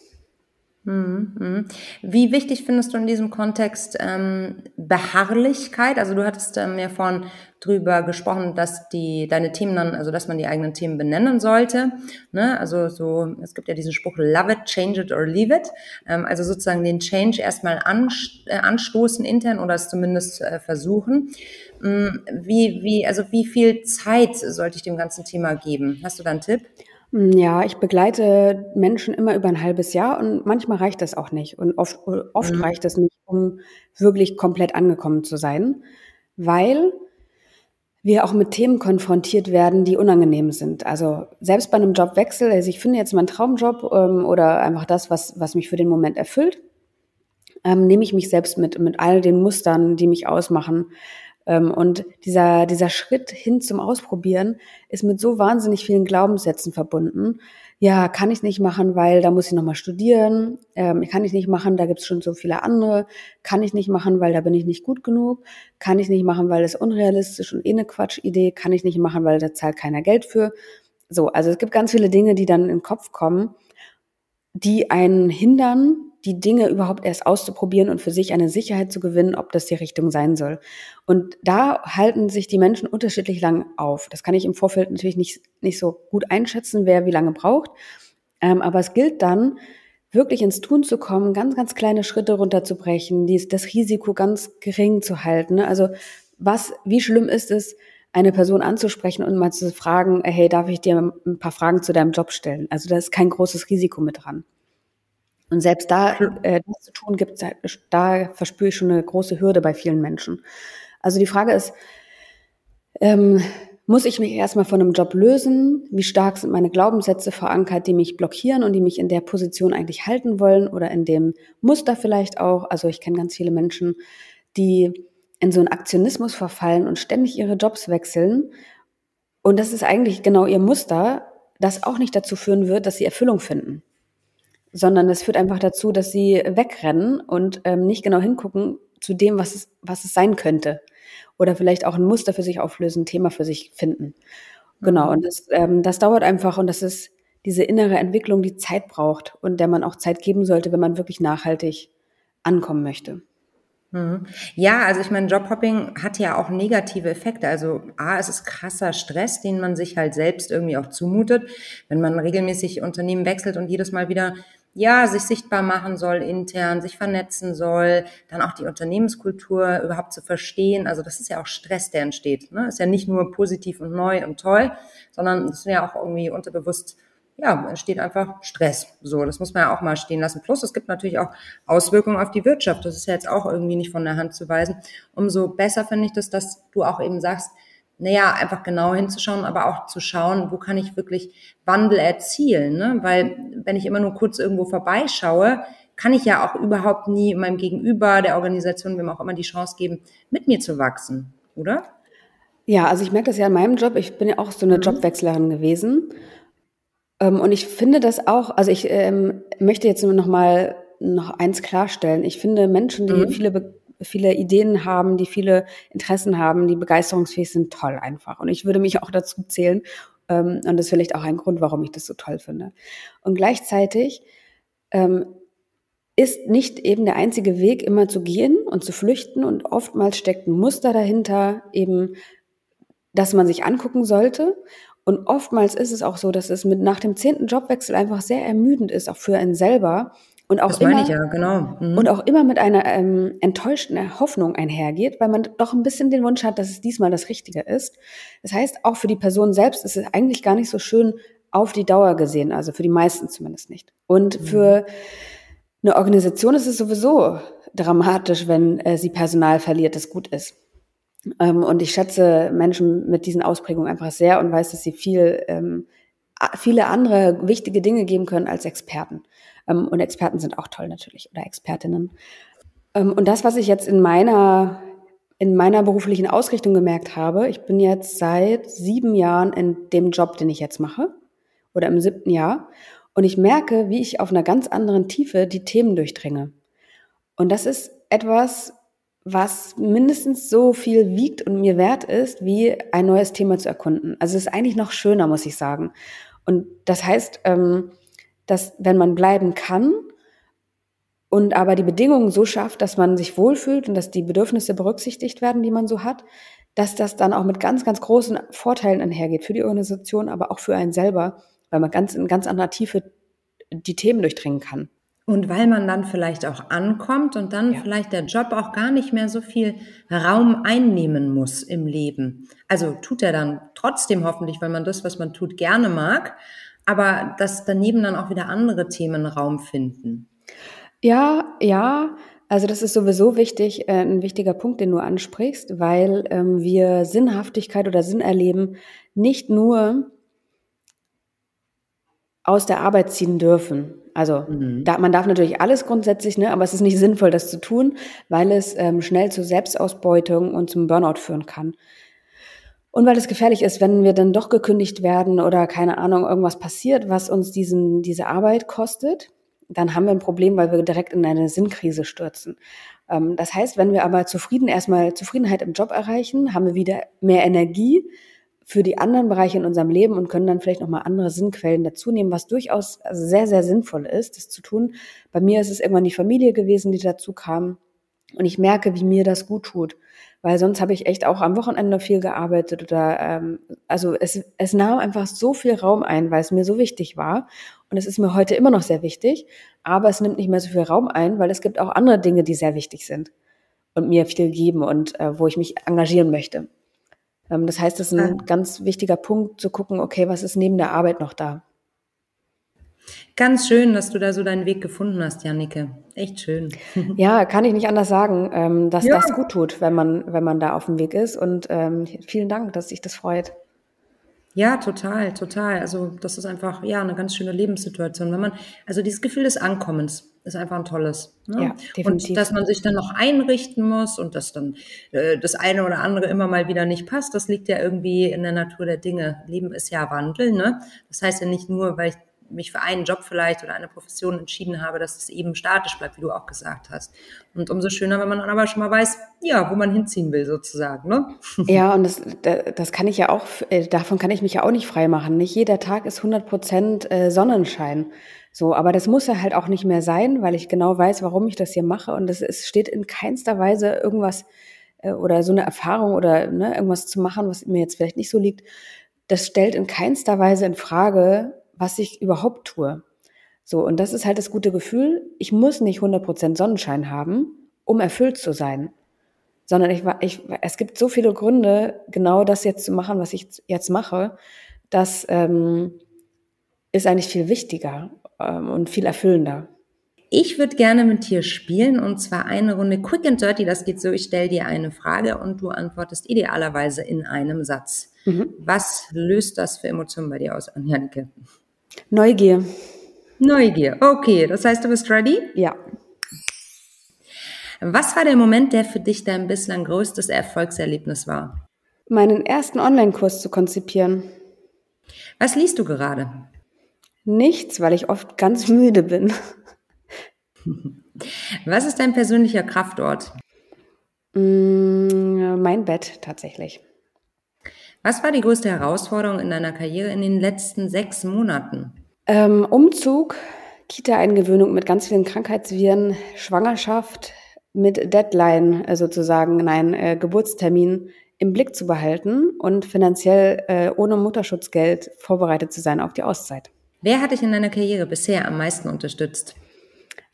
Mhm, mhm. Wie wichtig findest du in diesem Kontext ähm, Beharrlichkeit? Also du hattest ähm, ja vorhin drüber gesprochen, dass die deine Themen dann, also dass man die eigenen Themen benennen sollte. Ne? Also so, es gibt ja diesen Spruch Love it, change it or leave it. Ähm, also sozusagen den Change erstmal anst äh, anstoßen intern oder es zumindest äh, versuchen. Ähm, wie, wie, also wie viel Zeit sollte ich dem ganzen Thema geben? Hast du da einen Tipp? Hm, ja, ich begleite Menschen immer über ein halbes Jahr und manchmal reicht das auch nicht. Und oft, oft mhm. reicht das nicht, um wirklich komplett angekommen zu sein, weil wir auch mit Themen konfrontiert werden, die unangenehm sind. Also selbst bei einem Jobwechsel, also ich finde jetzt meinen Traumjob ähm, oder einfach das, was, was mich für den Moment erfüllt, ähm, nehme ich mich selbst mit, mit all den Mustern, die mich ausmachen, und dieser, dieser Schritt hin zum Ausprobieren ist mit so wahnsinnig vielen Glaubenssätzen verbunden. Ja, kann ich nicht machen, weil da muss ich nochmal studieren. Ähm, kann ich nicht machen, da gibt's schon so viele andere. Kann ich nicht machen, weil da bin ich nicht gut genug. Kann ich nicht machen, weil das unrealistisch und eh eine Quatschidee. Kann ich nicht machen, weil da zahlt keiner Geld für. So, also es gibt ganz viele Dinge, die dann in den Kopf kommen, die einen hindern, die Dinge überhaupt erst auszuprobieren und für sich eine Sicherheit zu gewinnen, ob das die Richtung sein soll. Und da halten sich die Menschen unterschiedlich lang auf. Das kann ich im Vorfeld natürlich nicht, nicht so gut einschätzen, wer wie lange braucht. Ähm, aber es gilt dann, wirklich ins Tun zu kommen, ganz, ganz kleine Schritte runterzubrechen, dies, das Risiko ganz gering zu halten. Ne? Also was, wie schlimm ist es, eine Person anzusprechen und mal zu fragen, hey, darf ich dir ein paar Fragen zu deinem Job stellen? Also da ist kein großes Risiko mit dran. Und selbst da äh, das zu tun, gibt da verspüre ich schon eine große Hürde bei vielen Menschen. Also die Frage ist, ähm, muss ich mich erstmal von einem Job lösen? Wie stark sind meine Glaubenssätze verankert, die mich blockieren und die mich in der Position eigentlich halten wollen oder in dem Muster vielleicht auch? Also ich kenne ganz viele Menschen, die in so einen Aktionismus verfallen und ständig ihre Jobs wechseln. Und das ist eigentlich genau ihr Muster, das auch nicht dazu führen wird, dass sie Erfüllung finden sondern es führt einfach dazu, dass sie wegrennen und ähm, nicht genau hingucken zu dem, was es, was es sein könnte. Oder vielleicht auch ein Muster für sich auflösen, ein Thema für sich finden. Genau, und das, ähm, das dauert einfach und das ist diese innere Entwicklung, die Zeit braucht und der man auch Zeit geben sollte, wenn man wirklich nachhaltig ankommen möchte. Mhm. Ja, also ich meine, Jobhopping hat ja auch negative Effekte. Also A, es ist krasser Stress, den man sich halt selbst irgendwie auch zumutet, wenn man regelmäßig Unternehmen wechselt und jedes Mal wieder ja, sich sichtbar machen soll intern, sich vernetzen soll, dann auch die Unternehmenskultur überhaupt zu verstehen. Also das ist ja auch Stress, der entsteht. Ne? Ist ja nicht nur positiv und neu und toll, sondern es ist ja auch irgendwie unterbewusst, ja, entsteht einfach Stress. So, das muss man ja auch mal stehen lassen. Plus, es gibt natürlich auch Auswirkungen auf die Wirtschaft. Das ist ja jetzt auch irgendwie nicht von der Hand zu weisen. Umso besser finde ich das, dass du auch eben sagst, naja, einfach genau hinzuschauen, aber auch zu schauen, wo kann ich wirklich Wandel erzielen. Ne? Weil wenn ich immer nur kurz irgendwo vorbeischaue, kann ich ja auch überhaupt nie meinem Gegenüber, der Organisation, wem auch immer die Chance geben, mit mir zu wachsen, oder? Ja, also ich merke das ja in meinem Job. Ich bin ja auch so eine mhm. Jobwechslerin gewesen. Ähm, und ich finde das auch, also ich ähm, möchte jetzt nur noch mal noch eins klarstellen. Ich finde Menschen, die mhm. viele, viele Ideen haben, die viele Interessen haben, die begeisterungsfähig sind, toll einfach. Und ich würde mich auch dazu zählen. Ähm, und das ist vielleicht auch ein Grund, warum ich das so toll finde. Und gleichzeitig ähm, ist nicht eben der einzige Weg, immer zu gehen und zu flüchten. Und oftmals steckt ein Muster dahinter, eben das man sich angucken sollte. Und oftmals ist es auch so, dass es mit nach dem zehnten Jobwechsel einfach sehr ermüdend ist, auch für einen selber. Und auch das immer, meine ich ja, genau. Mhm. Und auch immer mit einer ähm, enttäuschten Hoffnung einhergeht, weil man doch ein bisschen den Wunsch hat, dass es diesmal das Richtige ist. Das heißt, auch für die Person selbst ist es eigentlich gar nicht so schön auf die Dauer gesehen, also für die meisten zumindest nicht. Und mhm. für eine Organisation ist es sowieso dramatisch, wenn äh, sie Personal verliert, das gut ist. Ähm, und ich schätze Menschen mit diesen Ausprägungen einfach sehr und weiß, dass sie viel, ähm, viele andere wichtige Dinge geben können als Experten. Ähm, und Experten sind auch toll natürlich oder Expertinnen. Ähm, und das, was ich jetzt in meiner, in meiner beruflichen Ausrichtung gemerkt habe, ich bin jetzt seit sieben Jahren in dem Job, den ich jetzt mache oder im siebten Jahr. Und ich merke, wie ich auf einer ganz anderen Tiefe die Themen durchdringe. Und das ist etwas, was mindestens so viel wiegt und mir wert ist, wie ein neues Thema zu erkunden. Also es ist eigentlich noch schöner, muss ich sagen. Und das heißt, ähm, dass wenn man bleiben kann und aber die Bedingungen so schafft, dass man sich wohlfühlt und dass die Bedürfnisse berücksichtigt werden, die man so hat, dass das dann auch mit ganz, ganz großen Vorteilen einhergeht für die Organisation, aber auch für einen selber, weil man ganz in ganz anderer Tiefe die Themen durchdringen kann. Und weil man dann vielleicht auch ankommt und dann ja. vielleicht der Job auch gar nicht mehr so viel Raum einnehmen muss im Leben. Also tut er dann trotzdem hoffentlich, weil man das, was man tut, gerne mag, aber dass daneben dann auch wieder andere Themen Raum finden. Ja, ja. Also das ist sowieso wichtig, äh, ein wichtiger Punkt, den du ansprichst, weil ähm, wir Sinnhaftigkeit oder Sinn erleben nicht nur aus der Arbeit ziehen dürfen. Also mhm. da, man darf natürlich alles grundsätzlich, ne, aber es ist nicht sinnvoll, das zu tun, weil es ähm, schnell zu Selbstausbeutung und zum Burnout führen kann. Und weil es gefährlich ist, wenn wir dann doch gekündigt werden oder keine Ahnung, irgendwas passiert, was uns diesen, diese Arbeit kostet, dann haben wir ein Problem, weil wir direkt in eine Sinnkrise stürzen. Ähm, das heißt, wenn wir aber zufrieden erstmal Zufriedenheit im Job erreichen, haben wir wieder mehr Energie, für die anderen Bereiche in unserem Leben und können dann vielleicht nochmal andere Sinnquellen dazu nehmen, was durchaus sehr, sehr sinnvoll ist, das zu tun. Bei mir ist es irgendwann die Familie gewesen, die dazu kam. Und ich merke, wie mir das gut tut. Weil sonst habe ich echt auch am Wochenende viel gearbeitet oder ähm, also es, es nahm einfach so viel Raum ein, weil es mir so wichtig war. Und es ist mir heute immer noch sehr wichtig, aber es nimmt nicht mehr so viel Raum ein, weil es gibt auch andere Dinge, die sehr wichtig sind und mir viel geben und äh, wo ich mich engagieren möchte. Ähm, das heißt, es ist ein ja. ganz wichtiger Punkt zu gucken, okay, was ist neben der Arbeit noch da? Ganz schön, dass du da so deinen Weg gefunden hast, Jannike. Echt schön. Ja, kann ich nicht anders sagen, ähm, dass ja. das gut tut, wenn man, wenn man da auf dem Weg ist. Und ähm, vielen Dank, dass sich das freut. Ja, total, total. Also das ist einfach ja eine ganz schöne Lebenssituation, wenn man also dieses Gefühl des Ankommens ist einfach ein tolles. Ne? Ja, definitiv. Und dass man sich dann noch einrichten muss und dass dann äh, das eine oder andere immer mal wieder nicht passt, das liegt ja irgendwie in der Natur der Dinge. Leben ist ja Wandel, ne? Das heißt ja nicht nur, weil ich mich für einen Job vielleicht oder eine Profession entschieden habe, dass es eben statisch bleibt, wie du auch gesagt hast. Und umso schöner, wenn man dann aber schon mal weiß, ja, wo man hinziehen will sozusagen. Ne? Ja, und das, das kann ich ja auch, äh, davon kann ich mich ja auch nicht frei machen. Nicht jeder Tag ist 100 Prozent äh, Sonnenschein. So, aber das muss ja halt auch nicht mehr sein, weil ich genau weiß, warum ich das hier mache. Und es steht in keinster Weise irgendwas äh, oder so eine Erfahrung oder ne, irgendwas zu machen, was mir jetzt vielleicht nicht so liegt. Das stellt in keinster Weise in Frage, was ich überhaupt tue. So, und das ist halt das gute Gefühl. Ich muss nicht 100% Sonnenschein haben, um erfüllt zu sein. Sondern ich, ich, es gibt so viele Gründe, genau das jetzt zu machen, was ich jetzt mache. Das ähm, ist eigentlich viel wichtiger ähm, und viel erfüllender. Ich würde gerne mit dir spielen und zwar eine Runde Quick and Dirty. Das geht so, ich stelle dir eine Frage und du antwortest idealerweise in einem Satz. Mhm. Was löst das für Emotionen bei dir aus, Anjanike? Neugier. Neugier. Okay, das heißt, du bist ready? Ja. Was war der Moment, der für dich dein bislang größtes Erfolgserlebnis war? Meinen ersten Online-Kurs zu konzipieren. Was liest du gerade? Nichts, weil ich oft ganz müde bin. Was ist dein persönlicher Kraftort? Mm, mein Bett tatsächlich. Was war die größte Herausforderung in deiner Karriere in den letzten sechs Monaten? Ähm, Umzug, Kita-Eingewöhnung mit ganz vielen Krankheitsviren, Schwangerschaft, mit Deadline äh, sozusagen, nein, äh, Geburtstermin im Blick zu behalten und finanziell äh, ohne Mutterschutzgeld vorbereitet zu sein auf die Auszeit. Wer hat dich in deiner Karriere bisher am meisten unterstützt?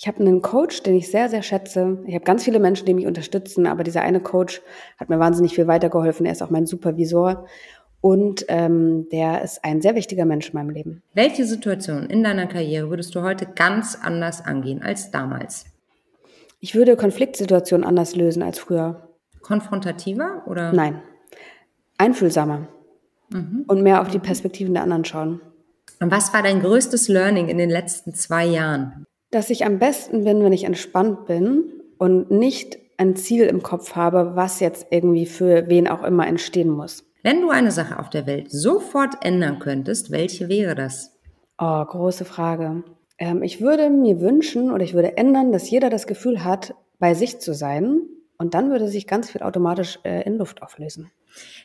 Ich habe einen Coach, den ich sehr, sehr schätze. Ich habe ganz viele Menschen, die mich unterstützen, aber dieser eine Coach hat mir wahnsinnig viel weitergeholfen. Er ist auch mein Supervisor und ähm, der ist ein sehr wichtiger Mensch in meinem Leben. Welche Situation in deiner Karriere würdest du heute ganz anders angehen als damals? Ich würde Konfliktsituationen anders lösen als früher. Konfrontativer oder? Nein. Einfühlsamer. Mhm. Und mehr auf die Perspektiven der anderen schauen. Und was war dein größtes Learning in den letzten zwei Jahren? Dass ich am besten bin, wenn ich entspannt bin und nicht ein Ziel im Kopf habe, was jetzt irgendwie für wen auch immer entstehen muss. Wenn du eine Sache auf der Welt sofort ändern könntest, welche wäre das? Oh, große Frage. Ähm, ich würde mir wünschen oder ich würde ändern, dass jeder das Gefühl hat, bei sich zu sein. Und dann würde sich ganz viel automatisch äh, in Luft auflösen.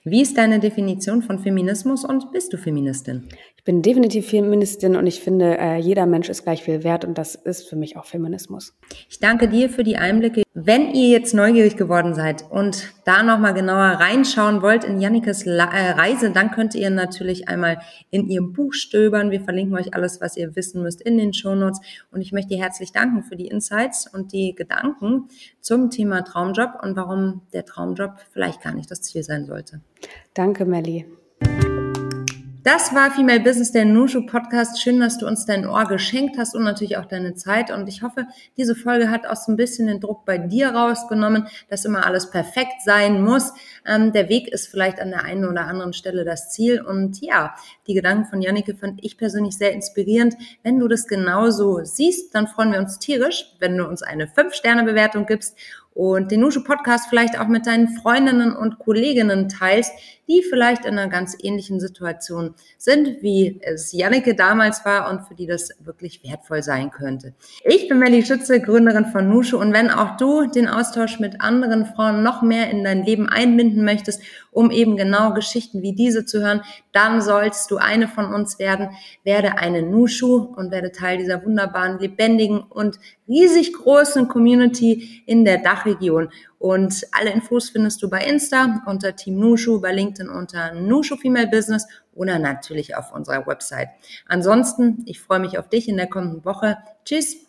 Wie ist deine Definition von Feminismus und bist du Feministin? Ich bin definitiv Feministin und ich finde, äh, jeder Mensch ist gleich viel wert und das ist für mich auch Feminismus. Ich danke dir für die Einblicke. Wenn ihr jetzt neugierig geworden seid und da nochmal genauer reinschauen wollt in Jannikes äh, Reise, dann könnt ihr natürlich einmal in ihrem Buch stöbern. Wir verlinken euch alles, was ihr wissen müsst in den Shownotes. Und ich möchte dir herzlich danken für die Insights und die Gedanken zum Thema Traumjob und warum der Traumjob vielleicht gar nicht das Ziel sein sollte. Danke, Melli. Das war Female Business, der Nushu Podcast. Schön, dass du uns dein Ohr geschenkt hast und natürlich auch deine Zeit. Und ich hoffe, diese Folge hat auch so ein bisschen den Druck bei dir rausgenommen, dass immer alles perfekt sein muss. Ähm, der Weg ist vielleicht an der einen oder anderen Stelle das Ziel. Und ja, die Gedanken von Jannike fand ich persönlich sehr inspirierend. Wenn du das genauso siehst, dann freuen wir uns tierisch, wenn du uns eine 5-Sterne-Bewertung gibst und den Nushu Podcast vielleicht auch mit deinen Freundinnen und Kolleginnen teilst, die vielleicht in einer ganz ähnlichen Situation sind, wie es Jannike damals war und für die das wirklich wertvoll sein könnte. Ich bin Melly Schütze, Gründerin von Nushu und wenn auch du den Austausch mit anderen Frauen noch mehr in dein Leben einbinden möchtest, um eben genau Geschichten wie diese zu hören, dann sollst du eine von uns werden. Werde eine Nushu und werde Teil dieser wunderbaren, lebendigen und riesig großen Community in der Dachregion. Und alle Infos findest du bei Insta unter Team Nushu, bei LinkedIn unter Nushu Female Business oder natürlich auf unserer Website. Ansonsten, ich freue mich auf dich in der kommenden Woche. Tschüss!